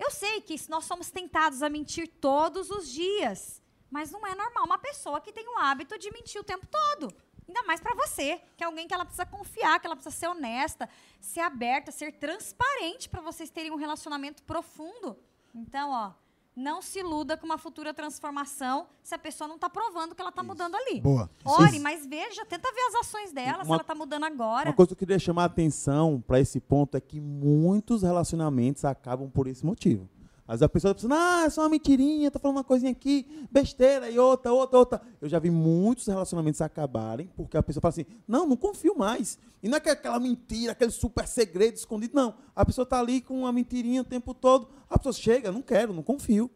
Eu sei que nós somos tentados a mentir todos os dias, mas não é normal uma pessoa que tem o hábito de mentir o tempo todo. Ainda mais para você, que é alguém que ela precisa confiar, que ela precisa ser honesta, ser aberta, ser transparente para vocês terem um relacionamento profundo. Então, ó, Não se iluda com uma futura transformação se a pessoa não está provando que ela está mudando ali. Boa. Ore, Vocês- mas veja, tenta ver as ações dela, se Uma- ela está mudando agora. Uma coisa que eu queria chamar a atenção para esse ponto é que muitos relacionamentos acabam por esse motivo. Às vezes a pessoa pensando, ah, é só uma mentirinha, tá falando uma coisinha aqui, besteira, e outra, outra, outra. Eu já vi muitos relacionamentos acabarem porque a pessoa fala assim, não, não confio mais. E não é que é aquela mentira, aquele super segredo escondido, não. A pessoa tá ali com uma mentirinha o tempo todo, a pessoa chega, não quero, não confio.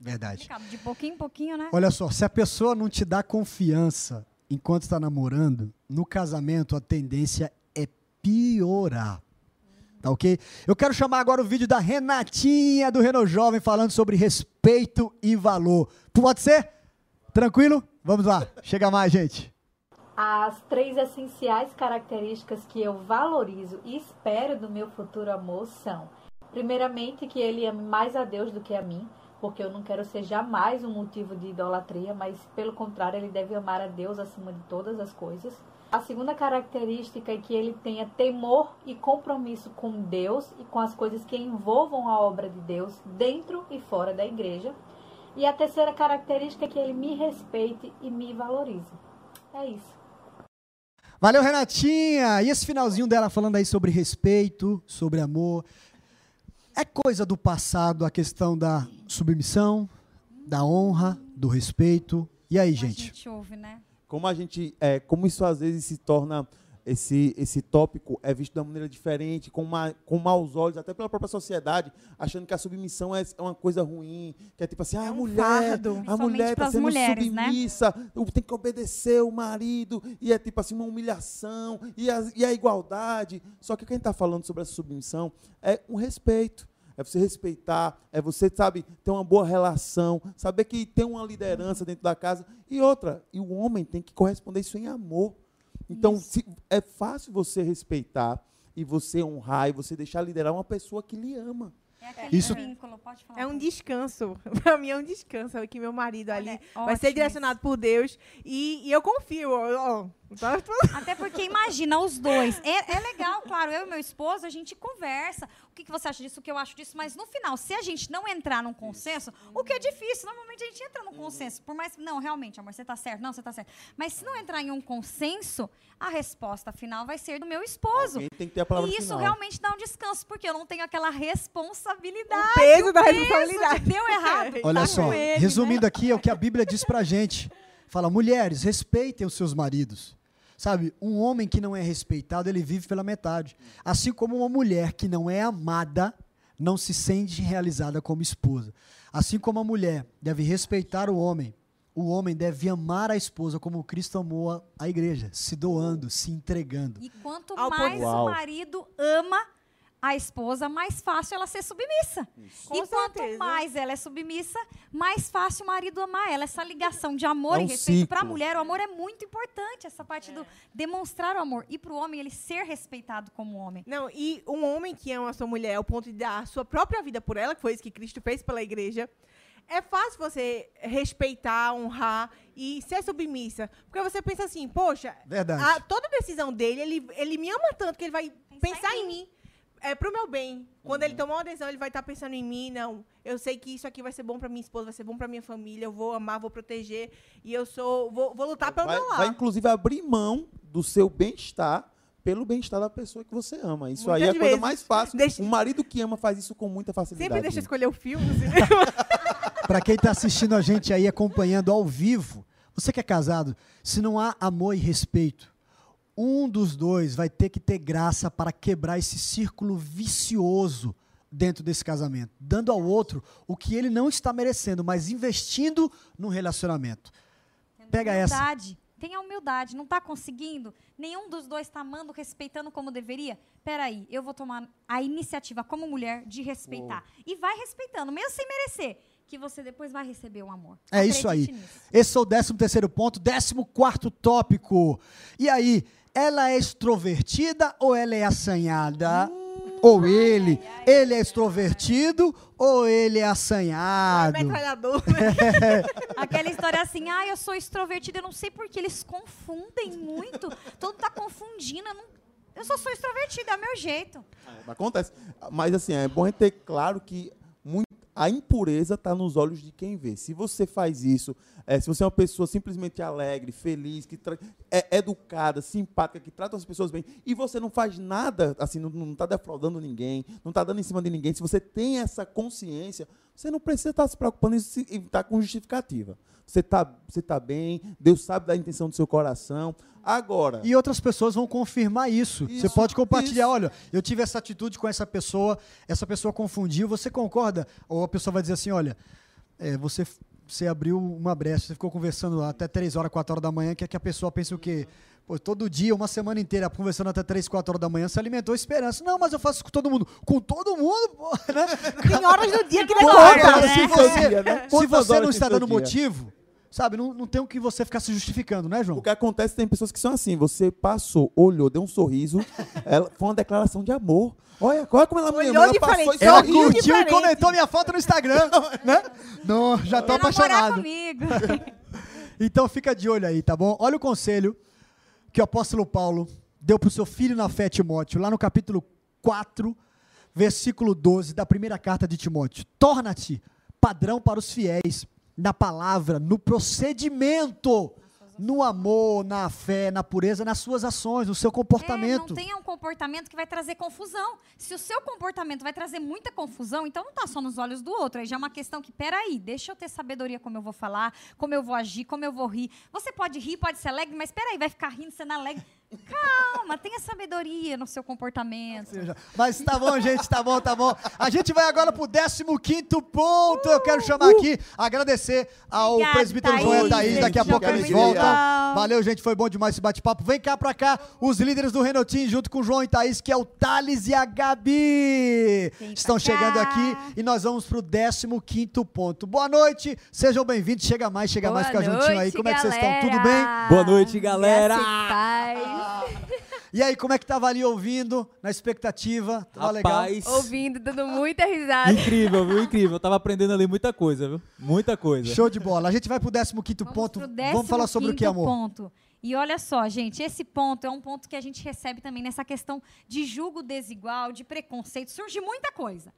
Verdade. De pouquinho em pouquinho, né? Olha só, se a pessoa não te dá confiança enquanto está namorando, no casamento a tendência é piorar. Tá ok? Eu quero chamar agora o vídeo da Renatinha do Reno Jovem falando sobre respeito e valor. Pode ser? Tranquilo? Vamos lá. Chega mais, gente. As três essenciais características que eu valorizo e espero do meu futuro amor são: primeiramente, que ele ame mais a Deus do que a mim, porque eu não quero ser jamais um motivo de idolatria, mas pelo contrário, ele deve amar a Deus acima de todas as coisas. A segunda característica é que ele tenha temor e compromisso com Deus e com as coisas que envolvam a obra de Deus dentro e fora da igreja. E a terceira característica é que ele me respeite e me valorize. É isso. Valeu, Renatinha! E esse finalzinho dela falando aí sobre respeito, sobre amor. É coisa do passado a questão da submissão, da honra, do respeito. E aí, gente? A gente ouve, né? Como a gente é, como isso às vezes se torna esse esse tópico é visto de uma maneira diferente com ma, com maus olhos até pela própria sociedade achando que a submissão é, é uma coisa ruim que é tipo assim ah, a mulher fardo. a mulher está sendo mulheres, né? submissa tem que obedecer o marido e é tipo assim uma humilhação e a, e a igualdade só que quem está falando sobre essa submissão é um respeito é você respeitar, é você, sabe, ter uma boa relação, saber que tem uma liderança dentro da casa. E outra, e o homem tem que corresponder isso em amor. Então, se, é fácil você respeitar e você honrar e você deixar liderar uma pessoa que lhe ama. É aquele Isso- vínculo, pode falar. É um descanso. Pra mim é um descanso. É que meu marido ali vai ser ótimo direcionado por Deus. E, e eu confio. ó, ó. Tá- Até porque imagina os dois. É, é legal, claro, eu e meu esposo, a gente conversa. O que, que você acha disso, o que eu acho disso, mas no final, se a gente não entrar num consenso, o que é difícil, normalmente a gente entra num consenso. Por mais não, realmente, amor, você tá certo, não, você tá certo. Mas se não entrar em um consenso, a resposta final vai ser do meu esposo. Alguém tem que ter a palavra e isso final. realmente dá um descanso, porque eu não tenho aquela responsabilidade. O peso da peso responsabilidade. de Deu errado. Olha tá só, ele, resumindo aqui, é o que a Bíblia diz pra gente. Fala, mulheres, respeitem os seus maridos. Sabe, um homem que não é respeitado, ele vive pela metade. Assim como uma mulher que não é amada, não se sente realizada como esposa. Assim como a mulher deve respeitar o homem, o homem deve amar a esposa como Cristo amou a, a igreja, se doando, se entregando. E quanto mais ponto- o Uau. marido ama a esposa, mais fácil ela ser submissa. Com e quanto certeza. mais ela é submissa, mais fácil o marido amar ela. Essa ligação de amor É e um respeito para a mulher, o amor é muito importante, essa parte do demonstrar o amor. E para o homem, ele ser respeitado como homem. Não, e um homem que ama a sua mulher ao ponto de dar a sua própria vida por ela, que foi isso que Cristo fez pela igreja, é fácil você respeitar, honrar e ser submissa. Porque você pensa assim, poxa, Verdade. a- toda decisão dele, ele, ele me ama tanto que ele vai pensar, em mim. É pro meu bem. Quando ele tomar uma decisão, ele vai estar pensando em mim. Não, eu sei que isso aqui vai ser bom pra minha esposa, vai ser bom pra minha família. Eu vou amar, vou proteger. E eu sou. Vou, vou lutar pelo Vai, meu lado. vai, inclusive, abrir mão do seu bem-estar pelo bem-estar da pessoa que você ama. Isso aí é a Muitas coisa mais fácil. Deixa- Um marido que ama faz isso com muita facilidade. Sempre deixa escolher o filme. assim. Para quem está assistindo a gente aí, acompanhando ao vivo, você que é casado, se não há amor e respeito, um dos dois vai ter que ter graça para quebrar esse círculo vicioso dentro desse casamento, dando ao outro o que ele não está merecendo, mas investindo no relacionamento. Pega essa. humildade. Tenha humildade. Não está conseguindo? Nenhum dos dois está amando, respeitando como deveria? Peraí, eu vou tomar a iniciativa como mulher de respeitar. E vai respeitando, mesmo sem merecer. Que você depois vai receber o amor. É isso aí. Acredite nisso. Esse é o 13 terceiro ponto. 14 quarto tópico. E aí, ela é extrovertida ou ela é assanhada? ou ele, ele é extrovertido ou ele é assanhado? Metralhador. Aquela história assim, ah, eu sou extrovertida, eu não sei porque eles confundem muito. Todo mundo tá confundindo. Eu, não- eu só sou extrovertida, é o meu jeito. Acontece. Mas assim, é bom a gente ter claro que muito, a impureza está nos olhos de quem vê. Se você faz isso, é, se você é uma pessoa simplesmente alegre, feliz, que é educada, simpática, que trata as pessoas bem, e você não faz nada, assim, não está defraudando ninguém, não está dando em cima de ninguém, se você tem essa consciência, você não precisa estar se preocupando em estar com justificativa. Você está você tá bem, Deus sabe da intenção do seu coração. Agora, E outras pessoas vão confirmar isso. Você Isso, pode compartilhar, olha, eu tive essa atitude com essa pessoa, essa pessoa confundiu, você concorda? Ou a pessoa vai dizer assim, olha, é, você, você abriu uma brecha, você ficou conversando até 3 horas, 4 horas da manhã, quer que a pessoa pense o quê? Pô, todo dia, uma semana inteira, conversando até 3, 4 horas da manhã, você alimentou esperança. Não, mas eu faço isso com todo mundo. Com todo mundo, pô, né? Tem horas do dia que não conta, né? se você, né? se você não está dando dia? motivo, sabe, não, não tem o que você ficar se justificando, né, João? O que acontece tem pessoas que são assim, você passou, olhou, deu um sorriso, ela, foi uma declaração de amor. Olha, olha como ela me Olhou ela passou e Ela sorriu. curtiu e comentou minha foto no Instagram, né? Não, já tô apaixonado. comigo. Então fica de olho aí, tá bom? Olha o conselho que o apóstolo Paulo deu pro seu filho na fé, Timóteo, lá no capítulo 4, versículo 12 da primeira carta de Timóteo. Torna-te padrão para os fiéis na palavra, no procedimento, no amor, na fé, na pureza, nas suas ações, no seu É, comportamento. não tenha um comportamento que vai trazer confusão. Se o seu comportamento vai trazer muita confusão, então não está só nos olhos do outro. Aí já é uma questão que, peraí, deixa eu ter sabedoria como eu vou falar, como eu vou agir, como eu vou rir. Você pode rir, pode ser alegre, mas peraí, vai ficar rindo, sendo alegre. Calma, tenha sabedoria no seu comportamento. Mas tá bom, gente, tá bom, tá bom. A gente vai agora pro 15 ponto. Eu quero chamar aqui, agradecer ao Obrigada, presbítero Thaís. João e Thaís. Daqui a pouco eles voltam. Valeu, gente, foi bom demais esse bate-papo. Vem cá pra cá, os líderes do Renotim, junto com o João e Thaís, que é o Thales e a Gabi. Vem Estão chegando aqui e nós vamos pro 15 ponto. Boa noite, sejam bem-vindos. Chega mais, chega mais, fica juntinho aí. Como é que vocês estão? Tudo bem? Boa noite, galera. Graça e aí, como é que tava ali ouvindo, na expectativa? Tava legal? Rapaz, Ouvindo, dando muita risada. incrível, viu? Incrível. Eu tava aprendendo ali muita coisa, viu? Muita coisa. Show de bola. A gente vai pro 15 ponto. Pro Vamos falar sobre o que, 15º amor? ponto. E olha só, gente, esse ponto é um ponto que a gente recebe também nessa questão de julgo desigual, de preconceito. Surge muita coisa.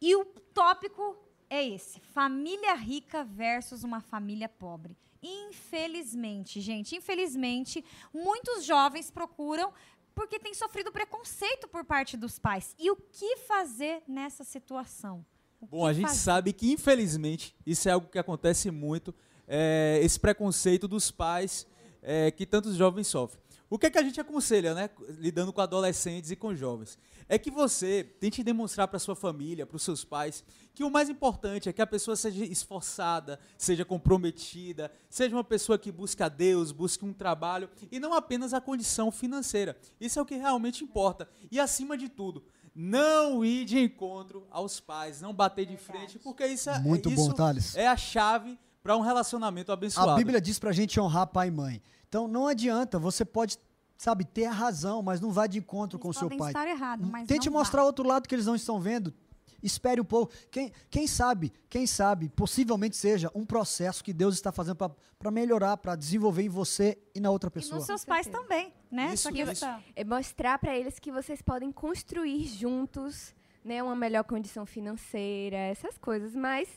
E o tópico é esse: família rica versus uma família pobre. Infelizmente, gente, infelizmente, muitos jovens procuram porque têm sofrido preconceito por parte dos pais. E o que fazer nessa situação? O Bom, a gente fazer? sabe que, infelizmente, isso é algo que acontece muito, é, esse preconceito dos pais é, que tantos jovens sofrem. O que é que a gente aconselha, né, lidando com adolescentes e com jovens? É que você tente demonstrar para sua família, para os seus pais, que o mais importante é que a pessoa seja esforçada, seja comprometida, seja uma pessoa que busque a Deus, busque um trabalho e não apenas a condição financeira. Isso é o que realmente importa. E acima de tudo, não ir de encontro aos pais, não bater de frente, porque isso é, Muito isso bom, Thales. é a chave para um relacionamento abençoado. A Bíblia diz pra gente honrar pai e mãe. Então não adianta, você pode, sabe, ter a razão, mas não vá de encontro com seu pai. estar errado, mas Tente vá. mostrar outro lado que eles não estão vendo. Espere um pouco. Quem, quem sabe, quem sabe, possivelmente seja um processo que Deus está fazendo para melhorar, para desenvolver em você e na outra E pessoa. nos seus pais também, né? Isso, questão. É mostrar para eles que vocês podem construir juntos, né, uma melhor condição financeira, essas coisas, mas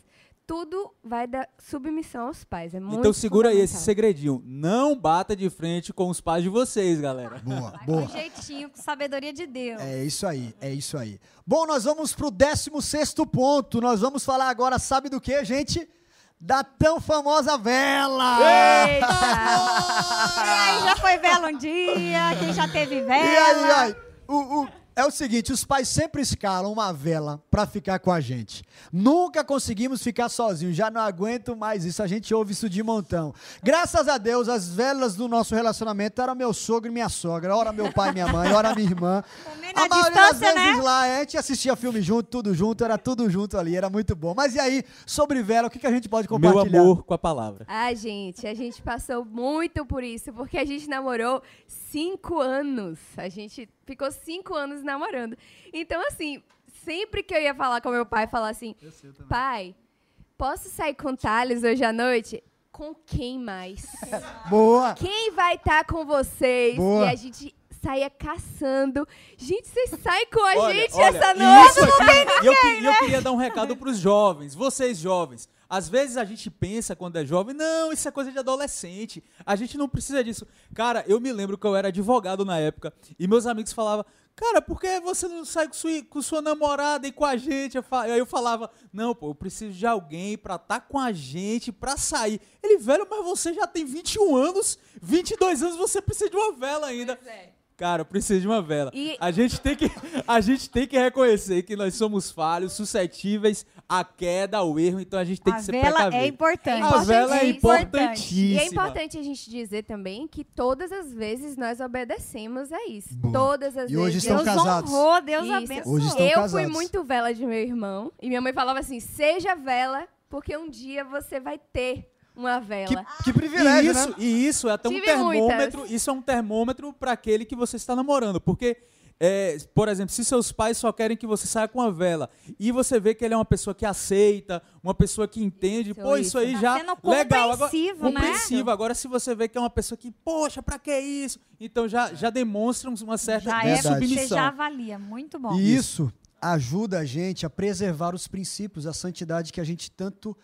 tudo vai da submissão aos pais. É muito Então segura aí esse segredinho. Não bata de frente com os pais de vocês, galera. Boa, Com boa. jeitinho, com sabedoria de Deus. É isso aí, é isso aí. Bom, nós vamos pro 16 ponto. Nós vamos falar agora, sabe do que, gente? Da tão famosa vela! E aí, já foi vela um dia? Quem já teve vela? E aí, aí, o, o- é o seguinte, os pais sempre escalam uma vela pra ficar com a gente. Nunca conseguimos ficar sozinhos, já não aguento mais isso, a gente ouve isso de montão. Graças a Deus, as velas do nosso relacionamento eram meu sogro e minha sogra, ora meu pai e minha mãe, ora minha irmã. A maioria das vezes né? lá, a gente assistia filme junto, tudo junto, era tudo junto ali, era muito bom. Mas e aí, sobre vela, o que, que a gente pode Meu compartilhar? amor com a palavra. Ah, gente, a gente passou muito por isso, porque a gente namorou cinco anos. A gente ficou cinco anos namorando. Então, assim, sempre que eu ia falar com meu pai, falar assim, pai, posso sair com o Thales hoje à noite? Com quem mais? Boa! Quem vai estar com vocês? Boa. E a gente saía caçando. Gente, vocês saem com a Olha, gente olha, essa noite. isso aqui- não tem eu, ninguém, e eu né? queria dar um recado pros jovens, vocês jovens. Às vezes a gente pensa quando é jovem, não, isso é coisa de adolescente. A gente não precisa disso. Cara, eu me lembro que eu era advogado na época e meus amigos falavam, cara, por que você não sai com sua, com sua namorada e com a gente? Eu Aí eu falava, não, pô, eu preciso de alguém pra estar com a gente, pra sair. Ele, velho, mas você já tem 21 anos, 22 anos, você precisa de uma vela ainda. Cara, eu preciso de uma vela. E- A, gente tem que, a gente tem que reconhecer que nós somos falhos, suscetíveis à queda, ao erro, então a gente tem A que se vela é importante. A vela é E importantíssima. é importante a gente dizer também que todas as vezes nós obedecemos a isso. Boa. Todas as E hoje vezes. estão Deus casados. honrou, Deus Isso. abençoou. Hoje estão Eu casados. fui muito vela de meu irmão e minha mãe falava assim: seja vela, porque um dia você vai ter uma vela. Que privilégio, e isso, né? E isso é até um termômetro, muitas. isso é um termômetro para aquele que você está namorando, porque é, por exemplo, se seus pais só querem que você saia com a vela e você vê que ele é uma pessoa que aceita, uma pessoa que entende, Isso, pô, isso aí Tá já sendo legal, agora compreensivo, né? compreensivo. Agora se você vê que é uma pessoa que, poxa, pra que isso? Então já já demonstra uma certa Já é, Verdade. você submissão. já avalia. Muito bom. E isso ajuda a gente a preservar os princípios, a santidade que a gente tanto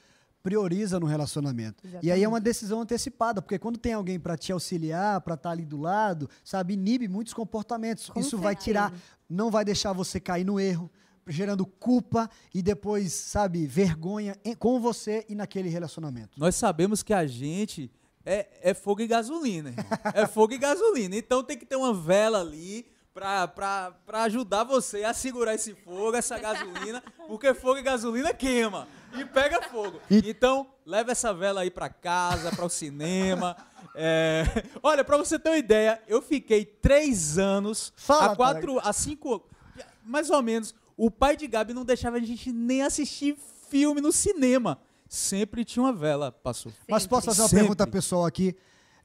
prioriza no relacionamento. E aí é uma decisão antecipada, porque quando tem alguém para te auxiliar, para estar ali do lado, sabe, inibe muitos comportamentos. Com isso vai certeza. tirar, não vai deixar você cair no erro, gerando culpa e depois, sabe, vergonha em- com você e naquele relacionamento. Nós sabemos que a gente é, é fogo e gasolina. irmão. É fogo e gasolina. Então tem que ter uma vela ali pra, pra, pra ajudar você a segurar esse fogo, essa gasolina, porque fogo e gasolina queima e pega fogo. Então, leva essa vela aí pra casa, para o cinema. É, Olha, pra você ter uma ideia, eu fiquei três anos, Fala, a quatro, a cinco, mais ou menos, o pai de Gabi não deixava a gente nem assistir filme no cinema. Sempre tinha uma vela, passou. Mas posso fazer uma Sempre. pergunta pessoal aqui?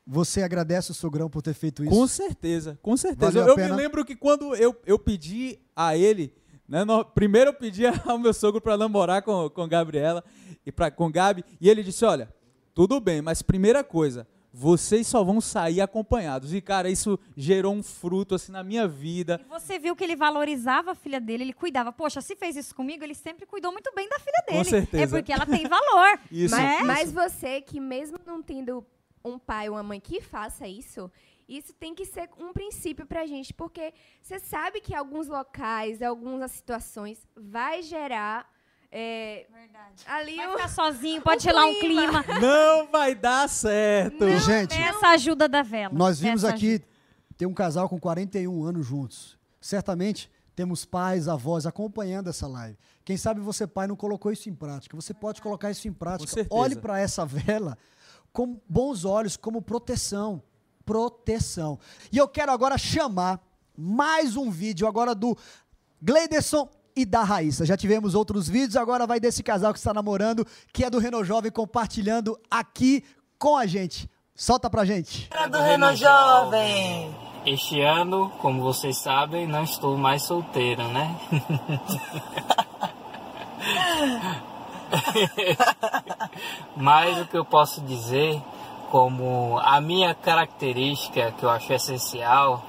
Você agradece o sogrão por ter feito isso? Com certeza, com certeza. Valeu Eu, eu me lembro que quando eu, eu pedi a ele, né, no- primeiro eu pedi ao meu sogro para namorar com, com Gabriela e pra, com Gabi, e ele disse: Olha, tudo bem, mas primeira coisa, vocês só vão sair acompanhados. E, cara, isso gerou um fruto assim na minha vida. Você viu que ele valorizava a filha dele, ele cuidava. Poxa, se fez isso comigo, ele sempre cuidou muito bem da filha Com dele. certeza. É porque ela tem valor. Isso. né? Mas, mas você que mesmo não tendo um pai ou uma mãe que faça isso, isso tem que ser um princípio pra gente, porque você sabe que alguns locais, algumas situações vai gerar é, ali Vai um- ficar sozinho, pode gelar um clima. Não vai dar certo. E, gente, Essa ajuda da vela. Nós vimos Essa aqui, ajuda. tem um casal com 41 anos juntos. Certamente temos pais, avós acompanhando essa live. Quem sabe você, pai, não colocou isso em prática. Você pode colocar isso em prática. Olhe para essa vela com bons olhos, como proteção. Proteção. E eu quero agora chamar mais um vídeo agora do Gleiderson e da Raíssa. Já tivemos outros vídeos, agora vai desse casal que está namorando, que é do Reno Jovem, compartilhando aqui com a gente. Solta pra gente. do Reno Jovem. Este ano, como vocês sabem, não estou mais solteiro, né? Mas o que eu posso dizer, como a minha característica que eu acho essencial,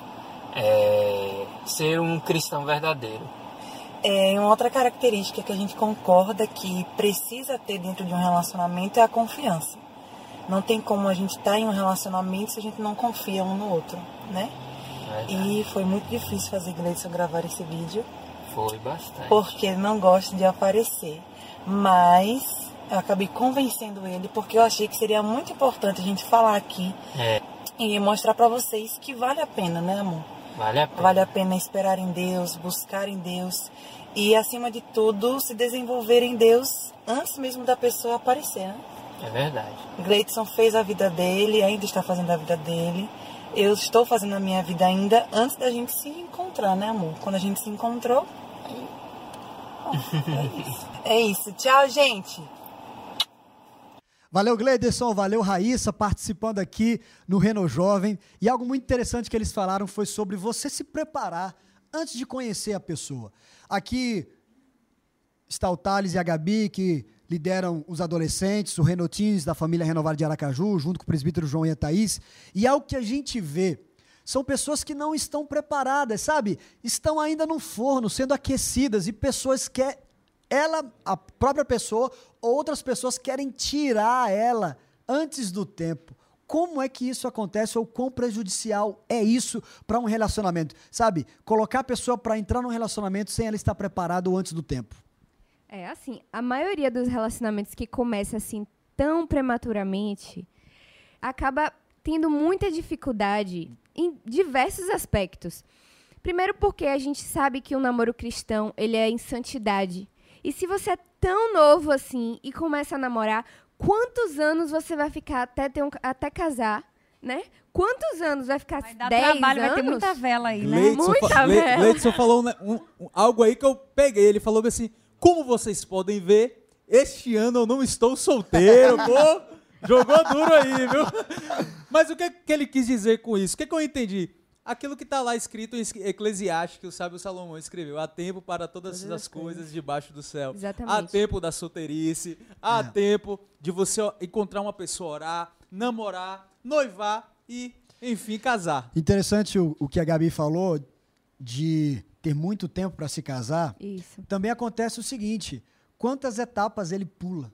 é ser um cristão verdadeiro. É, uma outra característica que a gente concorda que precisa ter dentro de um relacionamento é a confiança. Não tem como a gente estar em um relacionamento se a gente não confia um no outro, né? E foi muito difícil fazer Gleison gravar esse vídeo, Foi bastante. porque não gosta de aparecer. Mas eu acabei convencendo ele, porque eu achei que seria muito importante a gente falar aqui É, e mostrar pra vocês que vale a pena, né, amor? vale a pena. Vale a pena esperar em Deus, buscar em Deus e, acima de tudo, se desenvolver em Deus antes mesmo da pessoa aparecer. Né? É verdade. Gleidson fez a vida dele, ainda está fazendo a vida dele. Eu estou fazendo a minha vida ainda antes da gente se encontrar, né, amor? Quando a gente se encontrou. É isso. É isso. Tchau, gente. Valeu, Gleiderson, valeu, Raíssa, participando aqui no Reno Jovem. E algo muito interessante que eles falaram foi sobre você se preparar antes de conhecer a pessoa. Aqui está o Thales e a Gabi, que lideram os adolescentes, o Renotins da família Renovada de Aracaju, junto com o presbítero João e a Thaís. E algo que a gente vê são pessoas que não estão preparadas, sabe? Estão ainda no forno, sendo aquecidas, e pessoas que ela, a própria pessoa, outras pessoas querem tirar ela antes do tempo. Como é que isso acontece ou quão prejudicial é isso para um relacionamento? Sabe, colocar a pessoa para entrar num relacionamento sem ela estar preparada ou antes do tempo. É assim, a maioria dos relacionamentos que começa assim tão prematuramente acaba tendo muita dificuldade em diversos aspectos. Primeiro porque a gente sabe que o namoro cristão, ele é em santidade. E se você é tão novo assim e começa a namorar, quantos anos você vai ficar até, ter um, até casar, né? Quantos anos vai ficar? Vai dar 10 trabalho, vai ter anos? muita vela aí, né? Gleidson Muita vela. Gleidson falou um- um- algo aí que eu peguei. Ele falou assim: como vocês podem ver, este ano eu não estou solteiro, pô. Jogou duro aí, viu? Mas o que, que ele quis dizer com isso? O que, que eu entendi? Aquilo que está lá escrito em Eclesiastes, que o sábio Salomão escreveu. Há tempo para todas Todas as as coisas debaixo do céu. Exatamente. Há tempo da solteirice. Há É. tempo de você encontrar uma pessoa, orar, namorar, noivar e, enfim, casar. Interessante o, o que a Gabi falou de ter muito tempo para se casar. Isso. Também acontece o seguinte: quantas etapas ele pula?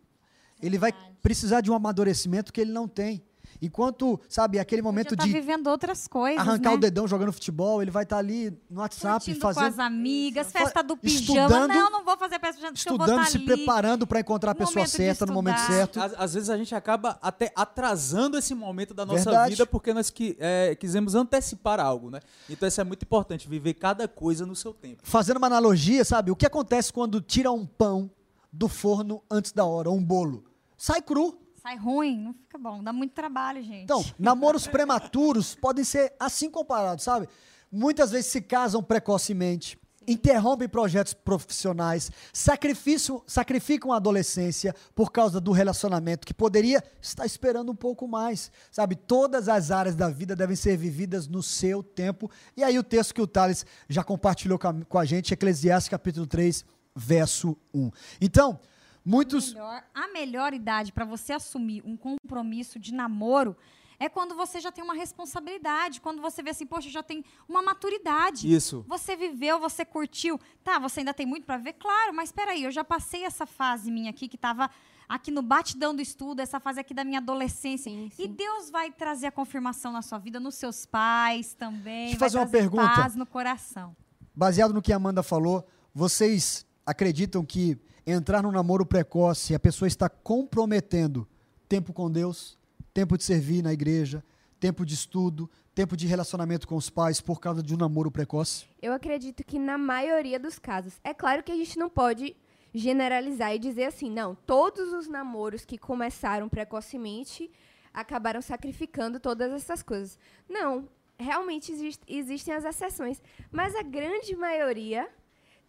Ele vai precisar de um amadurecimento que ele não tem. Enquanto, sabe, aquele momento Já tá de vivendo outras coisas, arrancar né? o dedão jogando futebol, ele vai estar ali no WhatsApp Curtindo fazendo, com as amigas, festa do pijama. Estudando- não, não vou fazer festa do pijama, porque eu vou estudando, se ali. preparando para encontrar a pessoa certa no momento certo. Às, às vezes a gente acaba até atrasando esse momento da nossa Verdade. vida porque nós que, é, quisemos antecipar algo, né? Então isso é muito importante, viver cada coisa no seu tempo. Fazendo uma analogia, sabe? O que acontece quando tira um pão do forno antes da hora, ou um bolo? Sai cru. Sai ruim, não fica bom. Dá muito trabalho, gente. Então, namoros prematuros podem ser assim comparados, sabe? Muitas vezes se casam precocemente, interrompem projetos profissionais, sacrificam, sacrificam a adolescência por causa do relacionamento que poderia estar esperando um pouco mais, sabe? Todas as áreas da vida devem ser vividas no seu tempo. E aí o texto que o Thales já compartilhou com a, com a gente, Eclesiastes capítulo 3, verso 1. Então, muitos... melhor- a melhor idade para você assumir um compromisso de namoro é quando você já tem uma responsabilidade, quando você vê assim, poxa, já tem uma maturidade. Isso. Você viveu, você curtiu. Tá, você ainda tem muito para ver? Claro, mas espera aí, eu já passei essa fase minha aqui que estava aqui no batidão do estudo, essa fase aqui da minha adolescência. E Deus vai trazer a confirmação na sua vida, nos seus pais também, Deixa eu vai fazer uma pergunta. paz no coração. baseado no que a Amanda falou, vocês acreditam que entrar num namoro precoce, a pessoa está comprometendo tempo com Deus, tempo de servir na igreja, tempo de estudo, tempo de relacionamento com os pais por causa de um namoro precoce? Eu acredito que na maioria dos casos. É claro que a gente não pode generalizar e dizer assim, não, todos os namoros que começaram precocemente acabaram sacrificando todas essas coisas. Não, realmente exist- existem as exceções, mas a grande maioria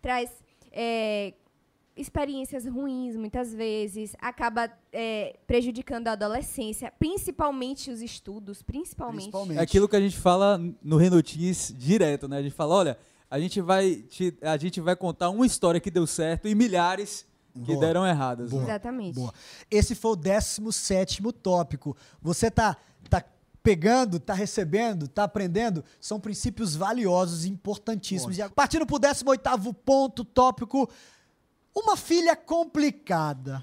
traz é, experiências ruins muitas vezes, acaba é, prejudicando a adolescência, principalmente os estudos, principalmente. É aquilo que a gente fala no Renotis direto, né? A gente fala, olha, a gente vai, te- a gente vai contar uma história que deu certo e milhares que Boa. deram erradas. Boa. né? Exatamente. Boa. Esse foi o 17 tópico. Você tá, tá pegando, tá recebendo, tá aprendendo. São princípios valiosos e importantíssimos. E agora, partindo pro 18 ponto tópico. Uma filha complicada,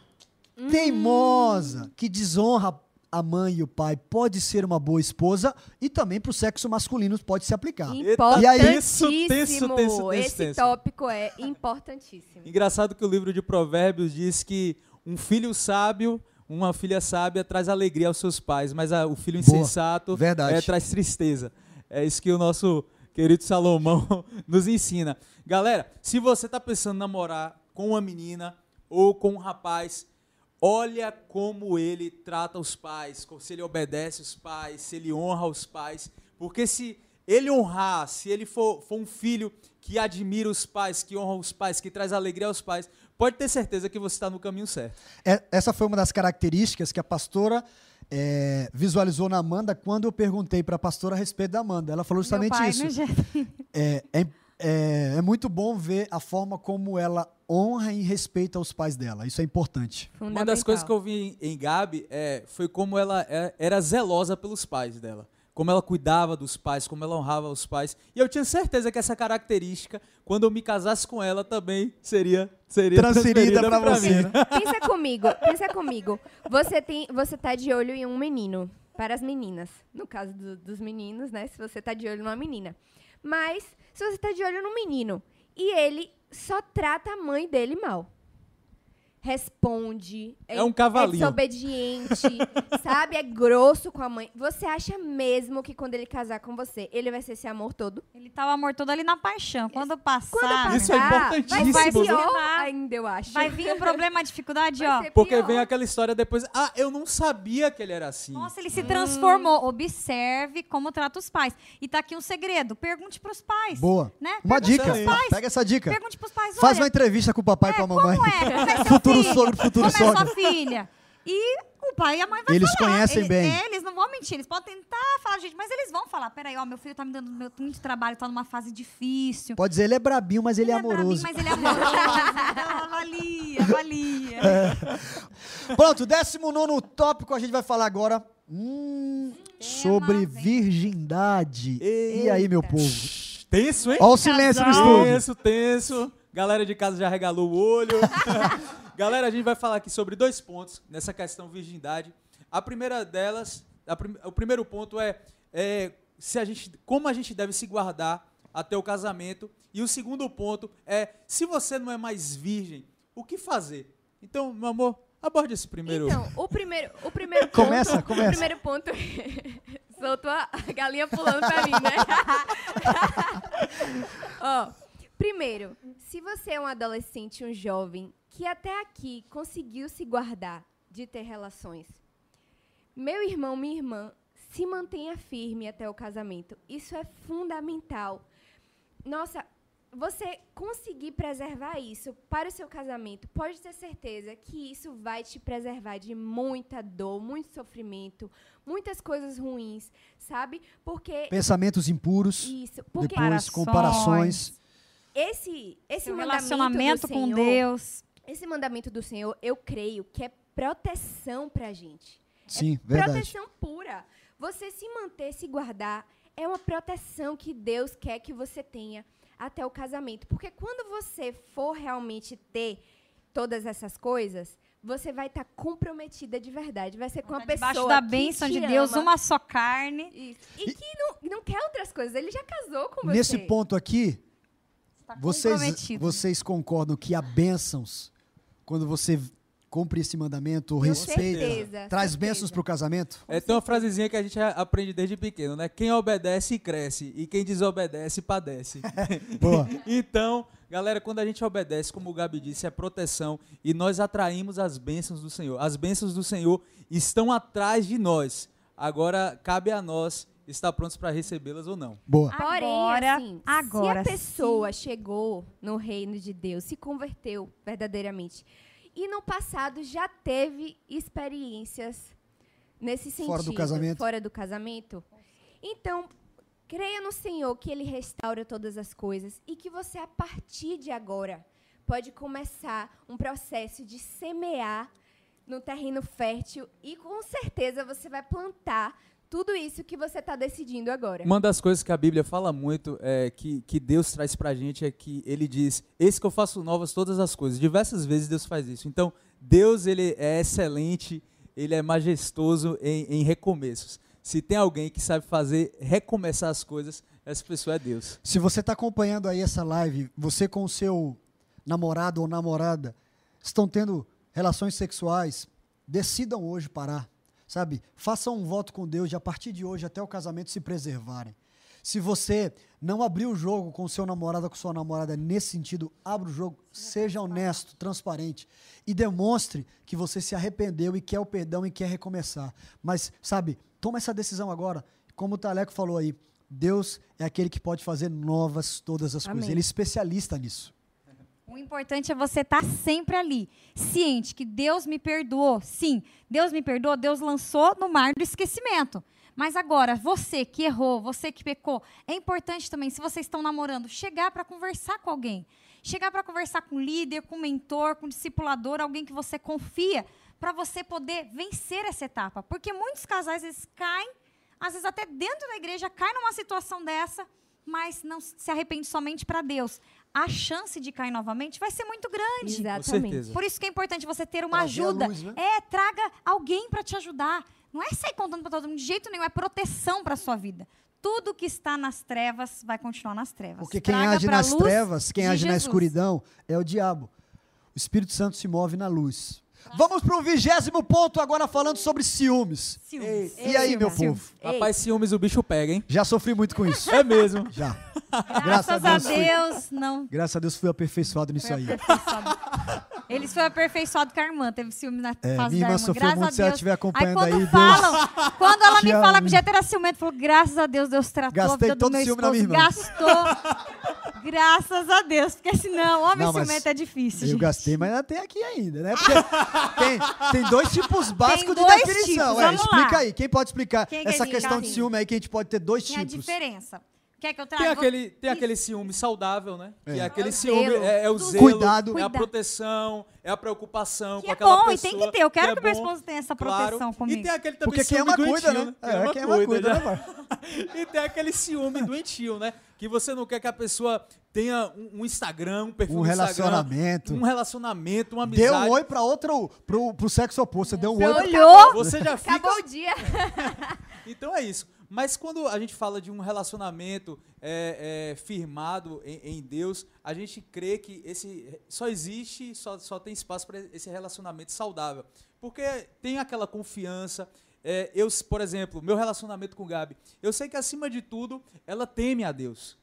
teimosa, que desonra a mãe e o pai, pode ser uma boa esposa e também pro sexo masculino pode se aplicar. E aí, Isso, tenso, tenso, tenso, Esse tenso. tópico é importantíssimo. Engraçado que o livro de Provérbios diz que um filho sábio, uma filha sábia traz alegria aos seus pais, mas a- o filho Boa. insensato Verdade. é, traz tristeza. É isso que o nosso querido Salomão nos ensina. Galera, se você está pensando em namorar com uma menina ou com um rapaz, olha como ele trata os pais, se ele obedece os pais, se ele honra os pais. Porque se ele honrar, se ele for, for um filho que admira os pais, que honra os pais, que traz alegria aos pais, pode ter certeza que você está no caminho certo. É- essa foi uma das características que a pastora é, visualizou na Amanda quando eu perguntei para a pastora a respeito da Amanda. Ela falou justamente pai, isso. né? É, é, é- é muito bom ver a forma como ela honra e respeita os pais dela. Isso é importante. Uma das coisas que eu vi em, em Gabi é, foi como ela é- era zelosa pelos pais dela. como ela cuidava dos pais, como ela honrava os pais. E eu tinha certeza que essa característica, quando eu me casasse com ela, também seria, seria Transferida transferida pra pra você, mim. né? Pensa comigo, pensa comigo. Você tem, você tá de olho em um menino para as meninas. No caso do- dos meninos, né? Se você tá de olho numa menina. Mas se você tá de olho num menino e ele só trata a mãe dele mal. Responde. É um cavalinho. É desobediente, sabe? É grosso com a mãe. Você acha mesmo que quando ele casar com você, ele vai ser esse amor todo? Ele tá o amor todo ali na paixão. Quando passar. Quando passar, Isso é importantíssimo, Vai pior ainda, eu acho. Vai vir o problema, a dificuldade, ó. Porque vem aquela história depois, ah, eu não sabia que ele era assim. Nossa, ele se transformou. Observe como trata os pais. E tá aqui um segredo. Pergunte pros pais. Boa. Né? Uma Pergunte dica. pros pais. Pega essa dica. Pergunte pros pais, Faz olha, uma entrevista com o papai e com a mamãe. Como é? Como é futuro filho? sogro, futuro Como é sogra. sua filha? E o pai e a mãe vai Eles falar. conhecem Ele- bem. é, eles não vão mentir. Eles podem tentar falar, gente, mas eles vão falar. Peraí, ó, meu filho tá me dando meu- muito trabalho, tá numa fase difícil. Pode dizer, ele é brabinho, mas ele, é amoroso. Mas ele é amoroso. Então, avalia, avalia. É. Pronto, 19 tópico, a gente vai falar agora hum, sobre virgindade. E aí, meu povo? Tenso, hein? Ó o silêncio no estúdio. Tenso, tenso. Galera de casa já regalou o olho. Galera, a gente vai falar aqui sobre dois pontos nessa questão virgindade. A primeira delas, a prim- o primeiro ponto é, é se a gente, como a gente deve se guardar até o casamento. E o segundo ponto é, se você não é mais virgem, o que fazer? Então, meu amor, aborde esse primeiro. Então, o primeiro, o primeiro ponto. Começa, começa. O primeiro ponto. Soltou a galinha pulando pra mim, né? Ó, primeiro, se você é um adolescente, um jovem que até aqui conseguiu se guardar de ter relações, meu irmão, minha irmã, se mantenha firme até o casamento. Isso é fundamental. Nossa, você conseguir preservar isso para o seu casamento, pode ter certeza que isso vai te preservar de muita dor, muito sofrimento, muitas coisas ruins, sabe? Porque Pensamentos impuros. Isso, porque Depois, comparações. Esse esse Seu mandamento relacionamento do com Senhor, Deus. Esse mandamento do Senhor, eu creio que é proteção pra gente. Sim, é verdade. Proteção pura. Você se manter, se guardar, é uma proteção que Deus quer que você tenha até o casamento. Porque quando você for realmente ter todas essas coisas, você vai estar comprometida de verdade. Vai ser com uma pessoa Debaixo da que bênção te de Deus, ama. uma só carne. Isso. E que não, não quer outras coisas. Ele já casou com Nesse você. ponto aqui, vocês, comprometido. vocês concordam que há bênçãos quando você cumpre esse mandamento, Com respeita, certeza, traz bênçãos para o casamento? É, tem uma frasezinha que a gente aprende desde pequeno, né? Quem obedece cresce e quem desobedece padece. Boa. então, galera, quando a gente obedece, como o Gabi disse, é proteção e nós atraímos as bênçãos do Senhor. As bênçãos do Senhor estão atrás de nós. Agora cabe a nós estar prontos para recebê-las ou não. Boa. Porém, Agora- assim, agora se a pessoa chegou no reino de Deus, se converteu verdadeiramente, e no passado já teve experiências nesse sentido, Fora do casamento. fora do casamento, então creia no Senhor que Ele restaura todas as coisas e que você a partir de agora pode começar um processo de semear no terreno fértil e com certeza você vai plantar tudo isso que você está decidindo agora. Uma das coisas que a Bíblia fala muito, é, que, que Deus traz pra gente, é que ele diz, esse que eu faço novas todas as coisas. Diversas vezes Deus faz isso. Então, Deus ele é excelente, ele é majestoso em, em recomeços. Se tem alguém que sabe fazer, recomeçar as coisas, essa pessoa é Deus. Se você está acompanhando aí essa live, você com o seu namorado ou namorada estão tendo relações sexuais, decidam hoje parar, sabe? Façam um voto com Deus de a partir de hoje até o casamento se preservarem. Se você não abrir o jogo com o seu namorado ou com sua namorada nesse sentido, abra o jogo, seja honesto, transparente e demonstre que você se arrependeu e quer o perdão e quer recomeçar. Mas, sabe, toma essa decisão agora. Como o Taleco falou aí, Deus é aquele que pode fazer novas todas as coisas. Amém. Ele é especialista nisso. O importante é você estar sempre ali, ciente que Deus me perdoou. Sim, Deus me perdoou, Deus lançou no mar do esquecimento. Mas agora, você que errou, você que pecou, é importante também, se vocês estão namorando, chegar para conversar com alguém. Chegar para conversar com um líder, com um mentor, com um discipulador, alguém que você confia, para você poder vencer essa etapa. Porque muitos casais eles caem às vezes até dentro da igreja, cai numa situação dessa, mas não se arrepende somente para Deus. A chance de cair novamente vai ser muito grande. Exatamente. Com certeza. Por isso que é importante você ter uma Trazer ajuda. luz, né? É, traga alguém para te ajudar. Não é sair contando para todo mundo de jeito nenhum, é proteção para sua vida. Tudo que está nas trevas vai continuar nas trevas. Porque quem Traga age nas trevas, quem age na Jesus. escuridão, é o diabo. O Espírito Santo se move na luz. Vamos para o vigésimo ponto, agora falando sobre ciúmes. Ciúmes. E aí, meu povo? Rapaz, ciúmes o bicho pega, hein? Já sofri muito com isso. É mesmo. Já. Graças a fui- Deus, não. graças a Deus fui aperfeiçoado nisso aí. Eles foram aperfeiçoados com a irmã, teve ciúme na É, fase minha da irmã irmã. sofreu Graças muito, a se ela Deus. estiver acompanhando aí, quando aí, falam, Deus quando ela me fala que Jeter era ciumento, falou, graças a Deus, Deus tratou a Gastei vida do todo meu o ciúme na minha esposo. irmã. Gastou. graças a Deus, porque senão, homem Não, ciumento é difícil, Eu gente. gastei, mas ainda tem aqui ainda, né? Porque tem, tem dois tipos básicos de dois definição. tipos, é, explica lá. aí. Quem pode explicar Quem essa questão de Sim. ciúme aí que a gente pode ter dois Tem a tipos? diferença. Quer que eu traga? Tem aquele, tem aquele ciúme saudável, né? É. Que é aquele É o ciúme, zelo. é, é o Do- zelo, Cuidado. é a proteção, é a preocupação Que com é aquela bom, e pessoa. tem que ter. Eu quero que, é meu esposo tenha essa claro. proteção comigo. E tem aquele também Porque quem ciúme ama cuida, doentio, né? Quem É, quem ama cuida, né, pai? E tem aquele ciúme doentio, né? Que você não quer que a pessoa tenha um, um Instagram, um perfil Um relacionamento. um relacionamento, uma Deu amizade. um oi pra outro, pro, pro sexo oposto. Você deu um Você oi. pra- olhou, Você já fica acabou o dia. Então é isso. Mas quando a gente fala de um relacionamento é, é, firmado em, em Deus, a gente crê que esse só existe, só, só tem espaço para esse relacionamento saudável. Porque tem aquela confiança. é, eu, por exemplo, meu relacionamento com Gabi, eu sei que acima de tudo ela teme a Deus.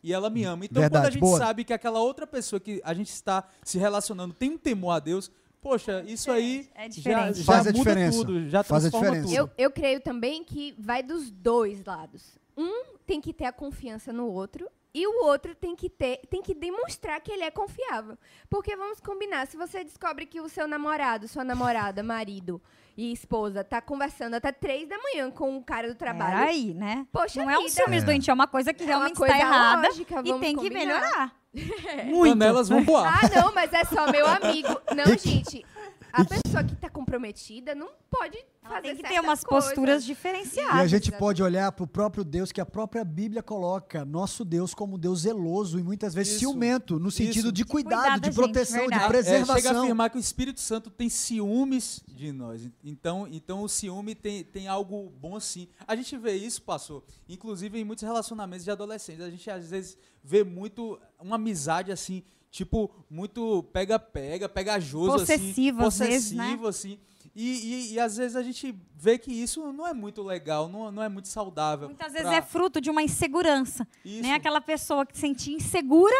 E ela me ama. Então, quando a Verdade, gente boa. sabe que aquela outra pessoa que a gente está se relacionando tem um temor a Deus, poxa, isso aí É já, diferente. já Faz a muda diferença. tudo, já Faz a transforma diferença. tudo. Eu, eu creio também que vai dos dois lados. Um tem que ter a confiança no outro e o outro tem que ter, tem que demonstrar que ele é confiável. Porque vamos combinar, se você descobre que o seu namorado, sua namorada, marido e esposa tá conversando até três da manhã com o cara do trabalho. Peraí, né? Poxa não é um vida. ciúmes É. doente, é uma coisa que É uma realmente coisa está errada lógica, e vamos tem que combinar. melhorar. Panelas vão voar. Ah, não, mas é só meu amigo. Não, gente. A pessoa que tá comprometida não pode fazer Tem que ter umas coisas. posturas E diferenciadas. a gente pode olhar para o próprio Deus, que a própria Bíblia coloca nosso Deus como Deus zeloso e muitas vezes Isso. ciumento, no sentido Isso. de cuidado, de gente, proteção, de verdade. É, chega a preservação. afirmar que o Espírito Santo tem ciúmes de nós. Então, então o ciúme tem, tem algo bom sim. A gente vê isso, pastor, inclusive em muitos relacionamentos de adolescentes. A gente às vezes vê muito uma amizade assim, tipo, muito pega-pega, pegajoso Possessivo, assim. às vezes, né? Possessivo, assim. E, e, e às vezes a gente vê que isso não é muito legal, não, não é muito saudável. Muitas vezes pra- é fruto de uma insegurança. Isso. Né? Aquela pessoa que se sentia insegura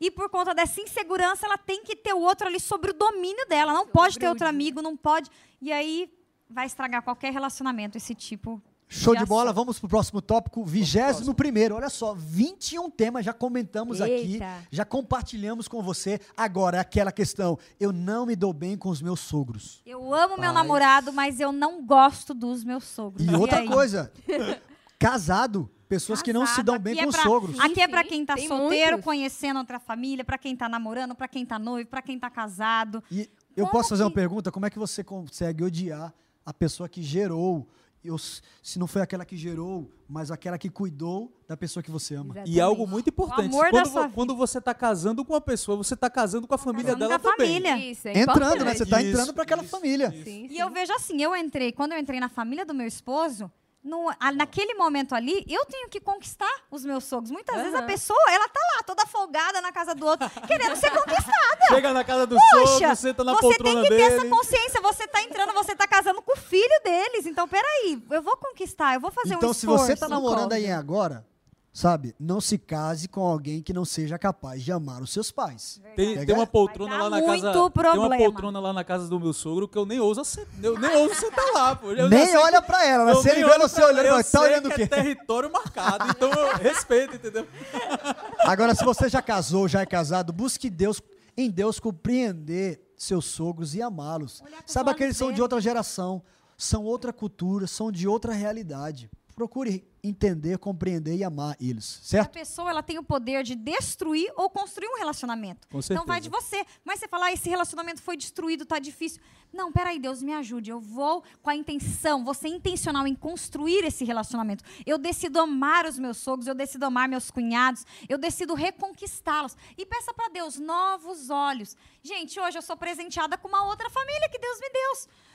e por conta dessa insegurança ela tem que ter o outro ali sobre o domínio dela. Não pode ter outro amigo, não pode. E aí vai estragar qualquer relacionamento esse tipo. Show de bola, vamos pro próximo tópico, vigésimo primeiro. Olha só, 21 temas já comentamos aqui, Eita. já compartilhamos com você. Agora, aquela questão, eu não me dou bem com os meus sogros. Eu amo meu namorado, mas eu não gosto dos meus sogros. E outra aí? coisa, casado, pessoas que não se dão bem Aqui é com os pra- sogros. Aqui é pra Sim, quem tá tem solteiro, muitos. conhecendo outra família, pra quem tá namorando, pra quem tá noivo, pra quem tá casado. E eu Como posso fazer uma pergunta? Como é que você consegue odiar a pessoa que gerou? Eu, se não foi aquela que gerou, mas aquela que cuidou da pessoa que você ama. E algo muito importante, amor da quando, quando você está casando com uma pessoa, você está casando com a família casando dela com a também. família. Isso, é Entrando, né? Você tá Isso, entrando para aquela família. Sim, E eu vejo assim, eu entrei, quando eu entrei na família do meu esposo, no, a- naquele momento ali, eu tenho que conquistar os meus sogros. Muitas vezes a pessoa, ela tá lá, toda folgada na casa do outro, querendo ser conquistada. Chega na casa do Poxa, sogro, senta na você poltrona tem que ter dele. essa consciência. Você tá entrando, você tá casando com o filho deles. Então, peraí, eu vou conquistar, eu vou fazer Então, um se esforço. você tá namorando aí agora, sabe, não se case com alguém que não seja capaz de amar os seus pais. Tem, tem uma poltrona lá na casa. Tem uma problema. poltrona lá na casa do meu sogro que eu nem ouso, eu nem ouso sentar lá, pô. Eu Nem olha que- pra ela, né? Se ele vê você olhando, ela, eu vai, tá olhando o que quê? É território marcado, então eu respeito, entendeu? Agora, se você já casou, já é casado, busque Deus, em Deus compreender seus sogros e amá-los. Sabe aqueles são de outra geração, são outra cultura, são de outra realidade. Procure entender, compreender e amar eles, A certo? pessoa ela tem o poder de destruir ou construir um relacionamento. Com então vai de você. Mas você fala, ah, esse relacionamento foi destruído, tá difícil. Não, peraí, Deus me ajude. Eu vou com a intenção, vou ser intencional em construir esse relacionamento. Eu decido amar os meus sogros, eu decido amar meus cunhados, eu decido reconquistá-los. E peça para Deus novos olhos. Gente, hoje eu sou presenteada com uma outra família que Deus me deu.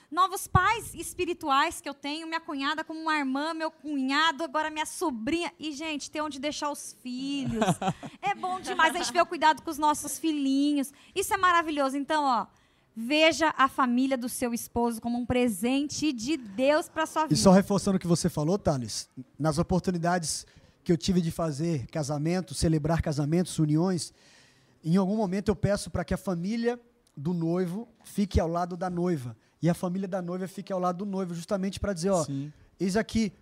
Novos pais espirituais que eu tenho, minha cunhada como uma irmã, meu cunhado, agora minha sobrinha. E, gente, ter onde deixar os filhos. É bom demais a gente ver o cuidado com os nossos filhinhos. Isso é maravilhoso. Então, ó, veja a família do seu esposo como um presente de Deus para sua vida. E só reforçando o que você falou, Thales, nas oportunidades que eu tive de fazer casamento, celebrar casamentos, uniões, em algum momento eu peço para que a família do noivo fique ao lado da noiva e a família da noiva fique ao lado do noivo, justamente para dizer, ó, eis aqui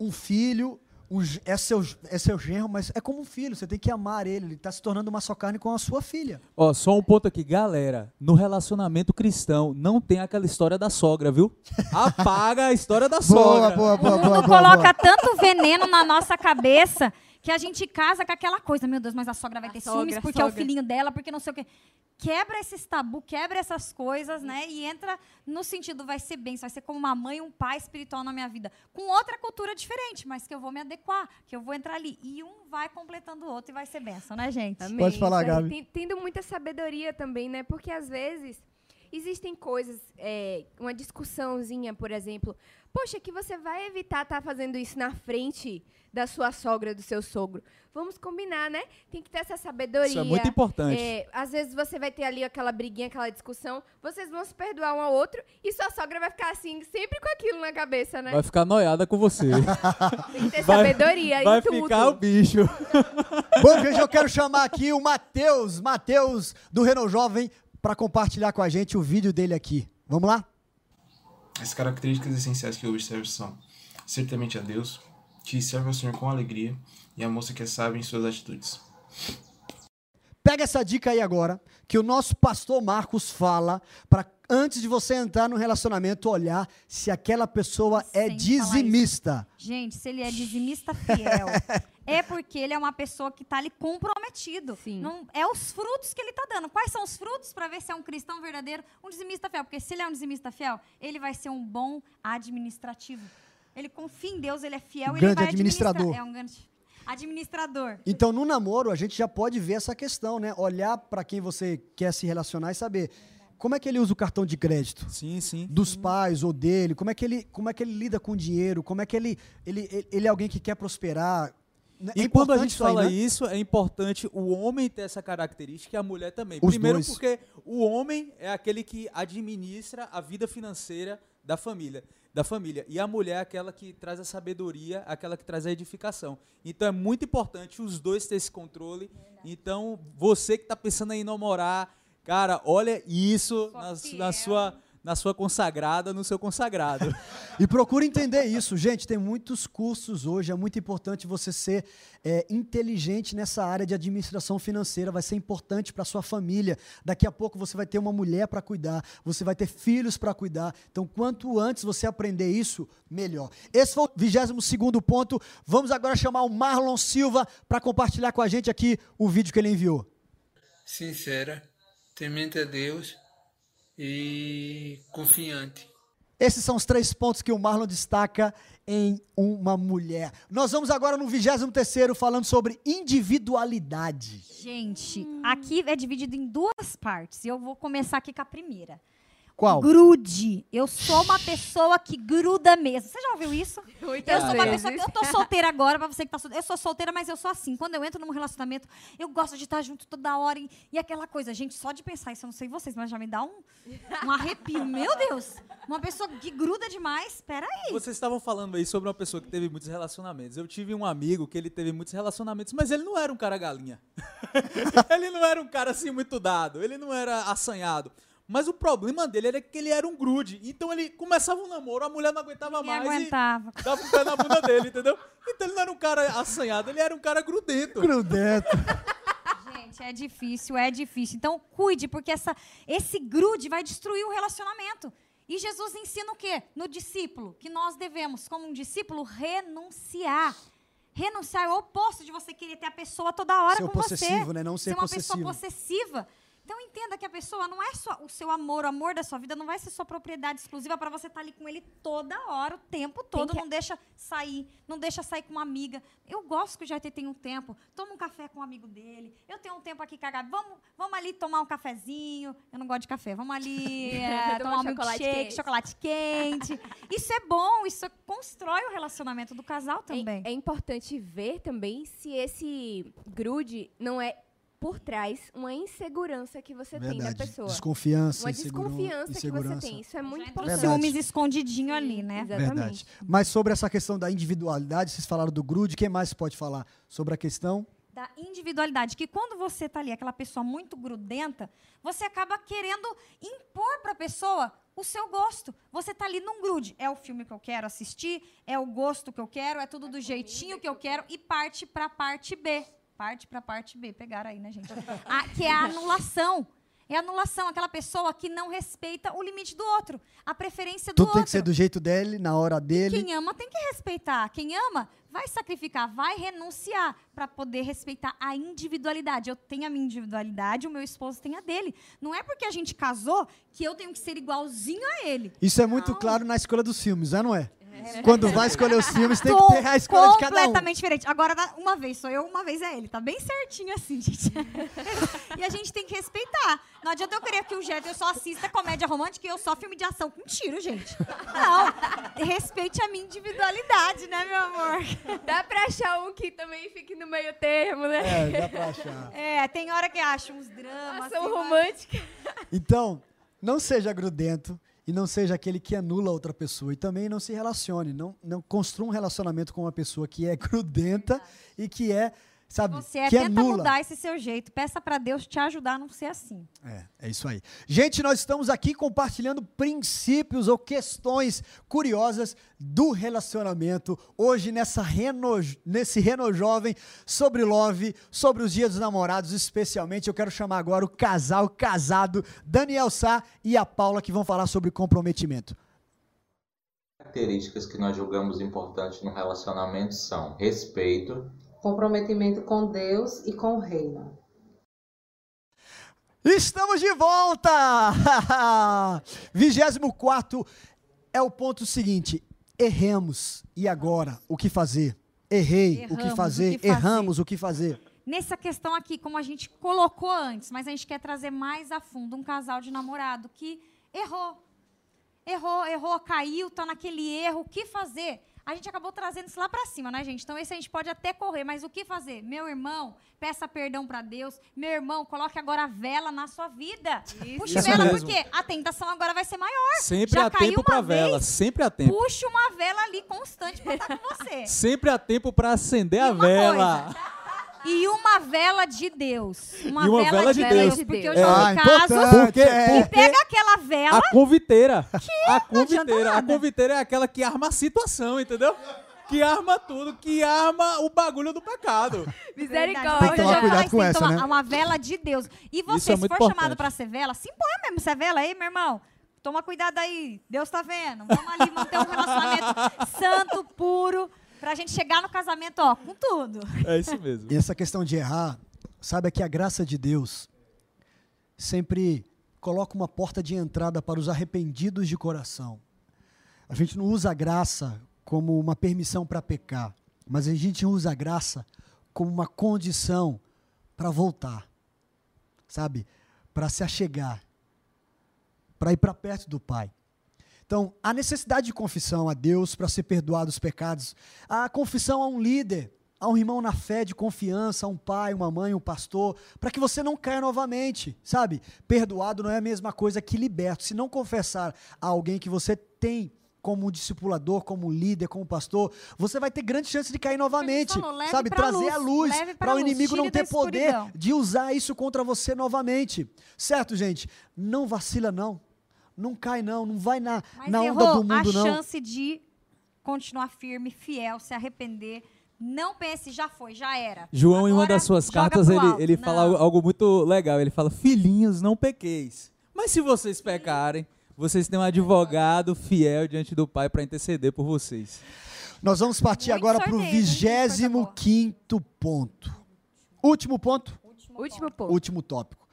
um filho, um é, seu, é seu genro, mas é como um filho, você tem que amar ele, ele está se tornando uma só carne com a sua filha. Ó, só um ponto aqui, galera. No relacionamento cristão, não tem aquela história da sogra, viu? Apaga a história da sogra. boa, boa, O mundo coloca tanto veneno na nossa cabeça que a gente casa com aquela coisa. Meu Deus, mas a sogra vai ter sogra, ciúmes porque é o sogra. filhinho dela, porque não sei o quê. Quebra esses tabu, quebra essas coisas, né? E entra no sentido, vai ser bem, vai ser como uma mãe e um pai espiritual na minha vida. Com outra cultura diferente, mas que eu vou me adequar, que eu vou entrar ali. E um vai completando o outro e vai ser benção, né, gente? Amém. Pode falar. Gabi. Tendo muita sabedoria também, né? Porque às vezes existem coisas, é, uma discussãozinha, por exemplo. Poxa, que você vai evitar estar fazendo isso na frente da sua sogra, do seu sogro. Vamos combinar, né? Tem que ter essa sabedoria. Isso é muito importante. É, às vezes você vai ter ali aquela briguinha, aquela discussão, vocês vão se perdoar um ao outro e sua sogra vai ficar assim, sempre com aquilo na cabeça, né? Vai ficar noiada com você. Tem que ter sabedoria Vai em tudo. ficar o bicho. Bom, gente, eu quero chamar aqui o Matheus, Matheus do Renault Jovem, para compartilhar com a gente o vídeo dele aqui. Vamos lá? As características essenciais que eu observo são ser temente a Deus, que serve ao Senhor com alegria e a moça que é sábia em suas atitudes. Pega essa dica aí agora, que o nosso pastor Marcos fala para antes de você entrar no relacionamento olhar se aquela pessoa é dizimista. Gente, se ele é dizimista fiel, é porque ele é uma pessoa que está ali comprometido. Não, é os frutos que ele está dando. Quais são os frutos para ver se é um cristão verdadeiro, um dizimista fiel? Porque se ele é um dizimista fiel, ele vai ser um bom administrativo. Ele confia em Deus, ele é fiel, ele Grande vai administrar- administrador. É um grande administrador. Então, no namoro, a gente já pode ver essa questão, né? Olhar para quem você quer se relacionar e saber como é que ele usa o cartão de crédito. Sim, sim. Dos pais ou dele, como é que ele, como é que ele lida com o dinheiro, como é que ele, ele, ele é alguém que quer prosperar. É E quando a gente isso aí, fala né? isso, é importante o homem ter essa característica e a mulher também. Os Primeiro dois. porque o homem é aquele que administra a vida financeira da família, da família, e a mulher é aquela que traz a sabedoria, aquela que traz a edificação. Então é muito importante os dois ter esse controle. Então você que está pensando em namorar, cara, olha isso na, na sua na sua consagrada, no seu consagrado. E procura entender isso, gente. Tem muitos cursos hoje. É muito importante você ser é, inteligente nessa área de administração financeira. Vai ser importante para sua família. Daqui a pouco você vai ter uma mulher para cuidar. Você vai ter filhos para cuidar. Então, quanto antes você aprender isso, melhor. Esse foi o 22 segundo ponto. Vamos agora chamar o Marlon Silva para compartilhar com a gente aqui o vídeo que ele enviou. sincera, temente a Deus e confiante. Esses são os três pontos que o Marlon destaca em uma mulher. Nós vamos agora no 23º falando sobre individualidade. Gente, aqui é dividido em duas partes. E eu vou começar aqui com a primeira. Qual? Grude. Eu sou uma pessoa que gruda mesmo. Você já ouviu isso? Muitas eu sou uma vezes. pessoa que eu tô solteira agora, pra você que tá solteira. Eu sou solteira, mas eu sou assim. Quando eu entro num relacionamento, eu gosto de estar junto toda hora. E, e aquela coisa, gente, só de pensar isso, eu não sei vocês, mas já me dá um, um arrepio. Meu Deus! Uma pessoa que gruda demais. Peraí. Vocês estavam falando aí sobre uma pessoa que teve muitos relacionamentos. Eu tive um amigo que ele teve muitos relacionamentos, mas ele não era um cara galinha. ele não era um cara assim muito dado, ele não era assanhado. Mas o problema dele era que ele era um grude. Então ele começava um namoro, a mulher não aguentava Ninguém mais aguentava. e dava um pé na bunda dele, entendeu? Então ele não era um cara assanhado, ele era um cara grudento. Grudento. Gente, é difícil, é difícil. Então, cuide, porque essa, esse grude vai destruir o relacionamento. E Jesus ensina o quê? No discípulo, que nós devemos, como um discípulo, renunciar. Renunciar é o oposto de você querer ter a pessoa toda hora Ser com você. possessivo, né? Não ser uma possessivo. pessoa possessiva. Entenda que a pessoa não é só o seu amor, o amor da sua vida não vai ser sua propriedade exclusiva para você estar ali com ele toda hora, o tempo todo, que- não deixa sair, não deixa sair com uma amiga. Eu gosto que o GT tem um tempo, toma um café com um amigo dele. Eu tenho um tempo aqui Gabi, vamos, vamos ali tomar um cafezinho. Eu não gosto de café. Vamos ali é, Tomar um chocolate quente. chocolate quente. Isso é bom, isso constrói o relacionamento do casal também. É, é importante ver também se esse grude não é por trás uma insegurança que você tem da Verdade. pessoa. Desconfiança, Uma desconfiança que você insegurança. tem. Isso é muito importante. ciúmes escondidinho ali, né? Verdade. Mas sobre essa questão da individualidade, vocês falaram do grude, quem mais pode falar sobre a questão? da individualidade, que quando você tá ali, aquela pessoa muito grudenta, você acaba querendo impor para a pessoa o seu gosto. Você tá ali num grude, é o filme que eu quero assistir, é o gosto que eu quero, é tudo do jeitinho que eu quero e parte para a parte B. Parte para a parte B, pegaram aí, né, gente? A- que é a anulação. É a anulação, aquela pessoa que não respeita o limite do outro, a preferência do Tudo outro. tem que ser do jeito dele, na hora dele. Quem ama tem que respeitar. Quem ama vai sacrificar, vai renunciar para poder respeitar a individualidade. Eu tenho a minha individualidade, o meu esposo tem a dele. Não é porque a gente casou que eu tenho que ser igualzinho a ele. Isso é muito claro na escolha dos filmes, é, não é? Quando vai escolher os filmes, tem que ter a escolha de cada um. Completamente diferente. Agora, uma vez sou eu, uma vez é ele. Tá bem certinho assim, gente. e a gente tem que respeitar. Não adianta eu querer que o Jeto eu só assista comédia romântica e eu só filme de ação com tiro, gente. Não. Respeite a minha individualidade, né, meu amor? Dá pra achar um que também fique no meio termo, né? É, dá pra achar. É, tem hora que acho uns dramas. Ação hora- romântica. Então, não seja grudento e não seja aquele que anula outra pessoa. E também não se relacione. Não, não construa um relacionamento com uma pessoa que é grudenta e que é, sabe, Você é, que tenta anula. mudar esse seu jeito. Peça pra Deus te ajudar a não ser assim. É, é isso aí. Gente, nós estamos aqui compartilhando princípios ou questões curiosas do relacionamento. Hoje, nessa reno, nesse Reno Jovem, sobre love, sobre os dias dos namorados, especialmente. Eu quero chamar agora o casal casado, Daniel Sá e a Paula, que vão falar sobre comprometimento. características que nós julgamos importantes no relacionamento são respeito, Comprometimento com Deus e com o reino. Estamos de volta! 24 é o ponto seguinte: erremos. E agora? O que fazer? Errei, o que Erramos, fazer? o que fazer? Erramos, o que fazer? Nessa questão aqui, como a gente colocou antes, mas a gente quer trazer mais a fundo um casal de namorado que errou. Errou, errou, caiu, tá naquele erro. O que fazer? A gente acabou trazendo isso lá pra cima, né, gente? Então esse a gente pode até correr, mas o que fazer? Meu irmão, peça perdão pra Deus. Meu irmão, coloque agora a vela na sua vida. Puxa Isso vela, mesmo. porque a tentação agora vai ser maior. Sempre Já há caiu tempo uma pra vela, sempre há tempo. Puxa uma vela ali constante pra estar com você. Sempre há tempo pra acender a vela. E uma vela de Deus. Uma, E uma vela de Deus. Porque eu É. já Ah, vi casos Porque- é. que pega aquela vela. A conviteira. A Não adianta conviteira. A conviteira é aquela que arma a situação, entendeu? Que arma tudo, que arma o bagulho do pecado. Misericórdia. Tem que tomar cuidado com essa, né? Uma vela de Deus. E você, é se for chamado importante. pra ser vela, se impõe mesmo ser vela aí, meu irmão. Toma cuidado aí. Deus tá vendo. Vamos ali manter um relacionamento santo, puro, pra gente chegar no casamento, ó, com tudo. É isso mesmo. E essa questão de errar, sabe que a graça de Deus sempre coloca uma porta de entrada para os arrependidos de coração. A gente não usa a graça como uma permissão para pecar, mas a gente usa a graça como uma condição para voltar, sabe? Para se achegar, para ir para perto do Pai. Então, a necessidade de confissão a Deus para ser perdoado os pecados, a confissão a um líder, a um irmão na fé de confiança, a um pai, uma mãe, um pastor, para que você não caia novamente, sabe? Perdoado não é a mesma coisa que liberto. Se não confessar a alguém que você tem como discipulador, como líder, como pastor, você vai ter grande chance de cair novamente, falou, sabe? Trazer luz, a luz para o inimigo não ter poder escuridão. de usar isso contra você novamente. Certo, gente? Não vacila não. Não cai não, não vai na, Mas na onda do mundo a não. chance de continuar firme, fiel, se arrepender. Não pense, já foi, já era. João, em uma Agora, das suas cartas, ele, ele Não. fala algo, algo muito legal. Ele fala: Filhinhos, não pequeis. Mas se vocês pecarem, vocês têm um advogado fiel diante do Pai para interceder por vocês. Nós vamos partir agora para o vigésimo quinto ponto. Último ponto? Último ponto. Último tópico.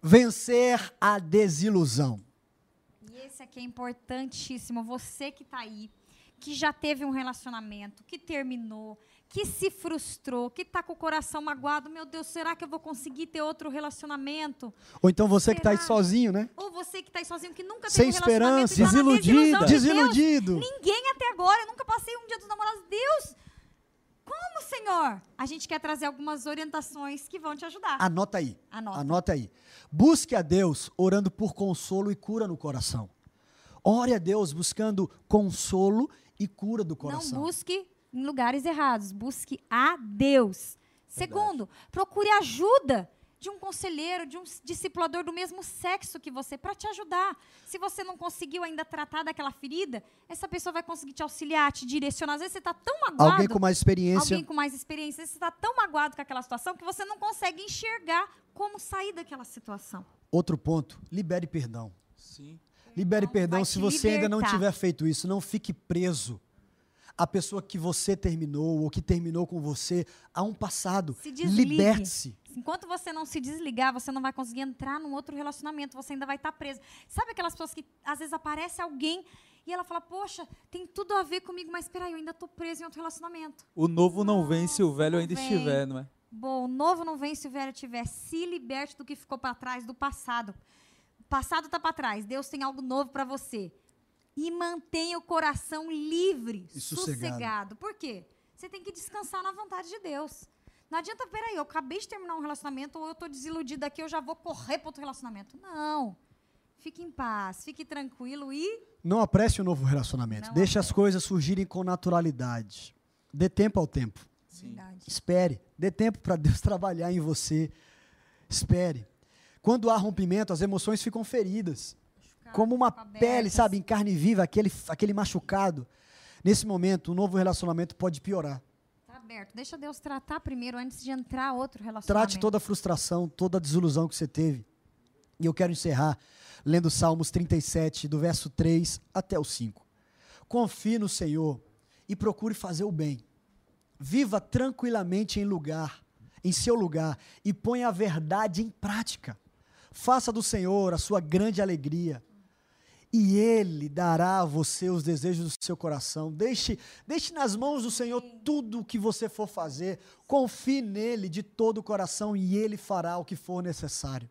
Vencer a desilusão. E aqui é importantíssimo. Você que está aí, que já teve um relacionamento, que terminou, que se frustrou, que está com o coração magoado. Meu Deus, será que eu vou conseguir ter outro relacionamento? Ou então você que está aí sozinho, né? Ou você que está aí sozinho, que nunca Sem teve um relacionamento. esperança, tá desiludida. desilusão de Desiludido. Deus. Ninguém até agora, eu nunca passei um dia dos namorados. Deus, como, Senhor? A gente quer trazer algumas orientações que vão te ajudar. Anota aí. Anota. Anota aí. Busque a Deus orando por consolo e cura no coração. Ore a Deus buscando consolo e cura do coração. Não busque em lugares errados, busque a Deus. Segundo, procure ajuda de um conselheiro, de um discipulador do mesmo sexo que você, para te ajudar. Se você não conseguiu ainda tratar daquela ferida, essa pessoa vai conseguir te auxiliar, te direcionar. Às vezes você está tão magoado. Alguém com mais experiência. Alguém com mais experiência. Às vezes você está tão magoado com aquela situação que você não consegue enxergar como sair daquela situação. Outro ponto, libere perdão. Sim. Libere perdão se você ainda não libertar. tiver feito isso. Não fique preso à pessoa que você terminou ou que terminou com você a um passado. Se desligue. Liberte-se. Enquanto você não se desligar, você não vai conseguir entrar num outro relacionamento, você ainda vai estar preso. Sabe aquelas pessoas que às vezes aparece alguém e ela fala: "Poxa, tem tudo a ver comigo, mas espera aí, eu ainda estou preso em outro relacionamento". O novo não vem se o velho ainda vem. estiver, não é? Bom, o novo não vem se o velho tiver. Se liberte do que ficou para trás, do passado. Passado está para trás. Deus tem algo novo para você. E mantenha o coração livre, E sossegado. sossegado. Por quê? Você tem que descansar na vontade de Deus. Não adianta, peraí, eu acabei de terminar um relacionamento ou eu estou desiludida aqui, eu já vou correr para outro relacionamento. Não. Fique em paz, fique tranquilo e Não apresse o novo relacionamento. Não Deixe as coisas surgirem com naturalidade. Dê tempo ao tempo. Verdade. Espere. Dê tempo para Deus trabalhar em você. Espere. Quando há rompimento, as emoções ficam feridas. Como uma pele, sabe, em carne viva, aquele, aquele machucado. Nesse momento, um novo relacionamento pode piorar. tá aberto. Deixa Deus tratar primeiro antes de entrar outro relacionamento. Trate toda a frustração, toda a desilusão que você teve. E eu quero encerrar lendo Salmos 37, do verso 3 até o 5. Confie no Senhor e procure fazer o bem. Viva tranquilamente em lugar, em seu lugar e ponha a verdade em prática. Faça do Senhor a sua grande alegria. E ele dará a você os desejos do seu coração. Deixe, deixe nas mãos do Senhor tudo o que você for fazer. Confie nele de todo o coração e ele fará o que for necessário.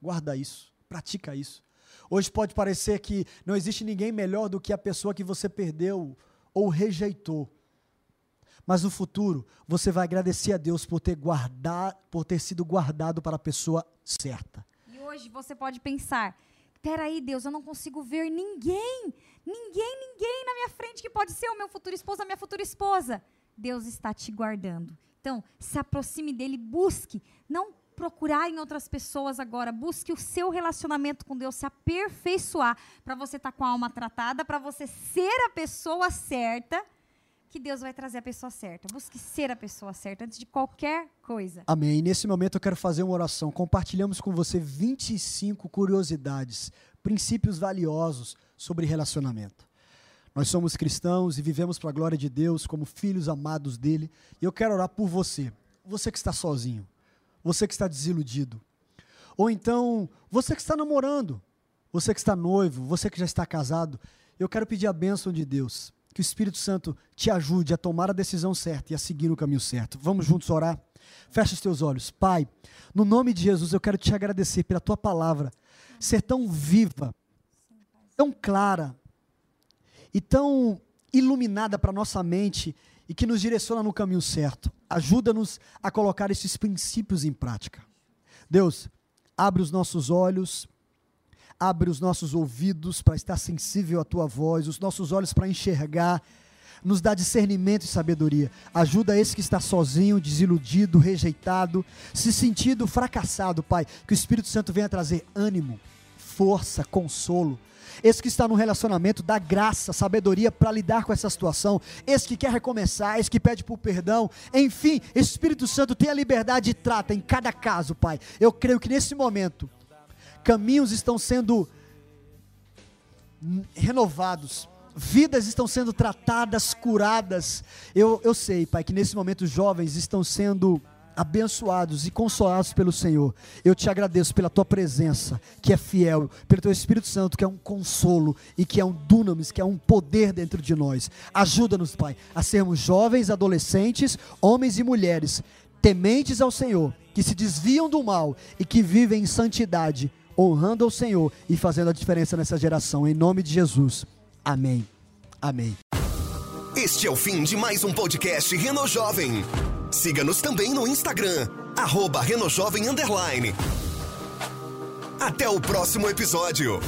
Guarda isso, pratica isso. Hoje pode parecer que não existe ninguém melhor do que a pessoa que você perdeu ou rejeitou. Mas no futuro, você vai agradecer a Deus por ter guardado, por ter sido guardado para a pessoa certa. E hoje você pode pensar: peraí, Deus, eu não consigo ver ninguém, ninguém, ninguém na minha frente que pode ser o meu futuro esposo, a minha futura esposa. Deus está te guardando. Então, se aproxime dele, busque. Não procurar em outras pessoas agora. Busque o seu relacionamento com Deus se aperfeiçoar para você estar com a alma tratada, para você ser a pessoa certa, que Deus vai trazer a pessoa certa. Busque ser a pessoa certa antes de qualquer coisa. Amém. E nesse momento eu quero fazer uma oração. Compartilhamos com você 25 curiosidades, princípios valiosos sobre relacionamento. Nós somos cristãos e vivemos para a glória de Deus como filhos amados dele. E eu quero orar por você, você que está sozinho, você que está desiludido. Ou então, você que está namorando, você que está noivo, você que já está casado. Eu quero pedir a bênção de Deus, que o Espírito Santo te ajude a tomar a decisão certa e a seguir no caminho certo. Vamos juntos orar? Fecha os teus olhos. Pai, no nome de Jesus, eu quero te agradecer pela tua palavra ser tão viva, tão clara e tão iluminada para nossa mente e que nos direciona no caminho certo. Ajuda-nos a colocar esses princípios em prática. Deus, abre os nossos olhos, abre os nossos ouvidos para estar sensível à tua voz, os nossos olhos para enxergar, nos dá discernimento e sabedoria. Ajuda esse que está sozinho, desiludido, rejeitado, se sentindo fracassado, Pai. Que o Espírito Santo venha trazer ânimo, força, consolo. Esse que está no relacionamento, dá graça, sabedoria para lidar com essa situação. Esse que quer recomeçar, esse que pede por perdão. Enfim, Espírito Santo tem a liberdade e trata em cada caso, Pai. Eu creio que nesse momento, caminhos estão sendo renovados. Vidas estão sendo tratadas, curadas. Eu, eu sei, Pai, que nesse momento os jovens estão sendo abençoados e consolados pelo Senhor. Eu te agradeço pela tua presença, que é fiel, pelo teu Espírito Santo, que é um consolo e que é um dunamis, que é um poder dentro de nós. Ajuda-nos, Pai, a sermos jovens, adolescentes, homens e mulheres, tementes ao Senhor, que se desviam do mal e que vivem em santidade, honrando ao Senhor e fazendo a diferença nessa geração. Em nome de Jesus. Amém. Amém. Este é o fim de mais um podcast Reno Jovem. Siga-nos também no Instagram, arroba Renojovem. Até o próximo episódio.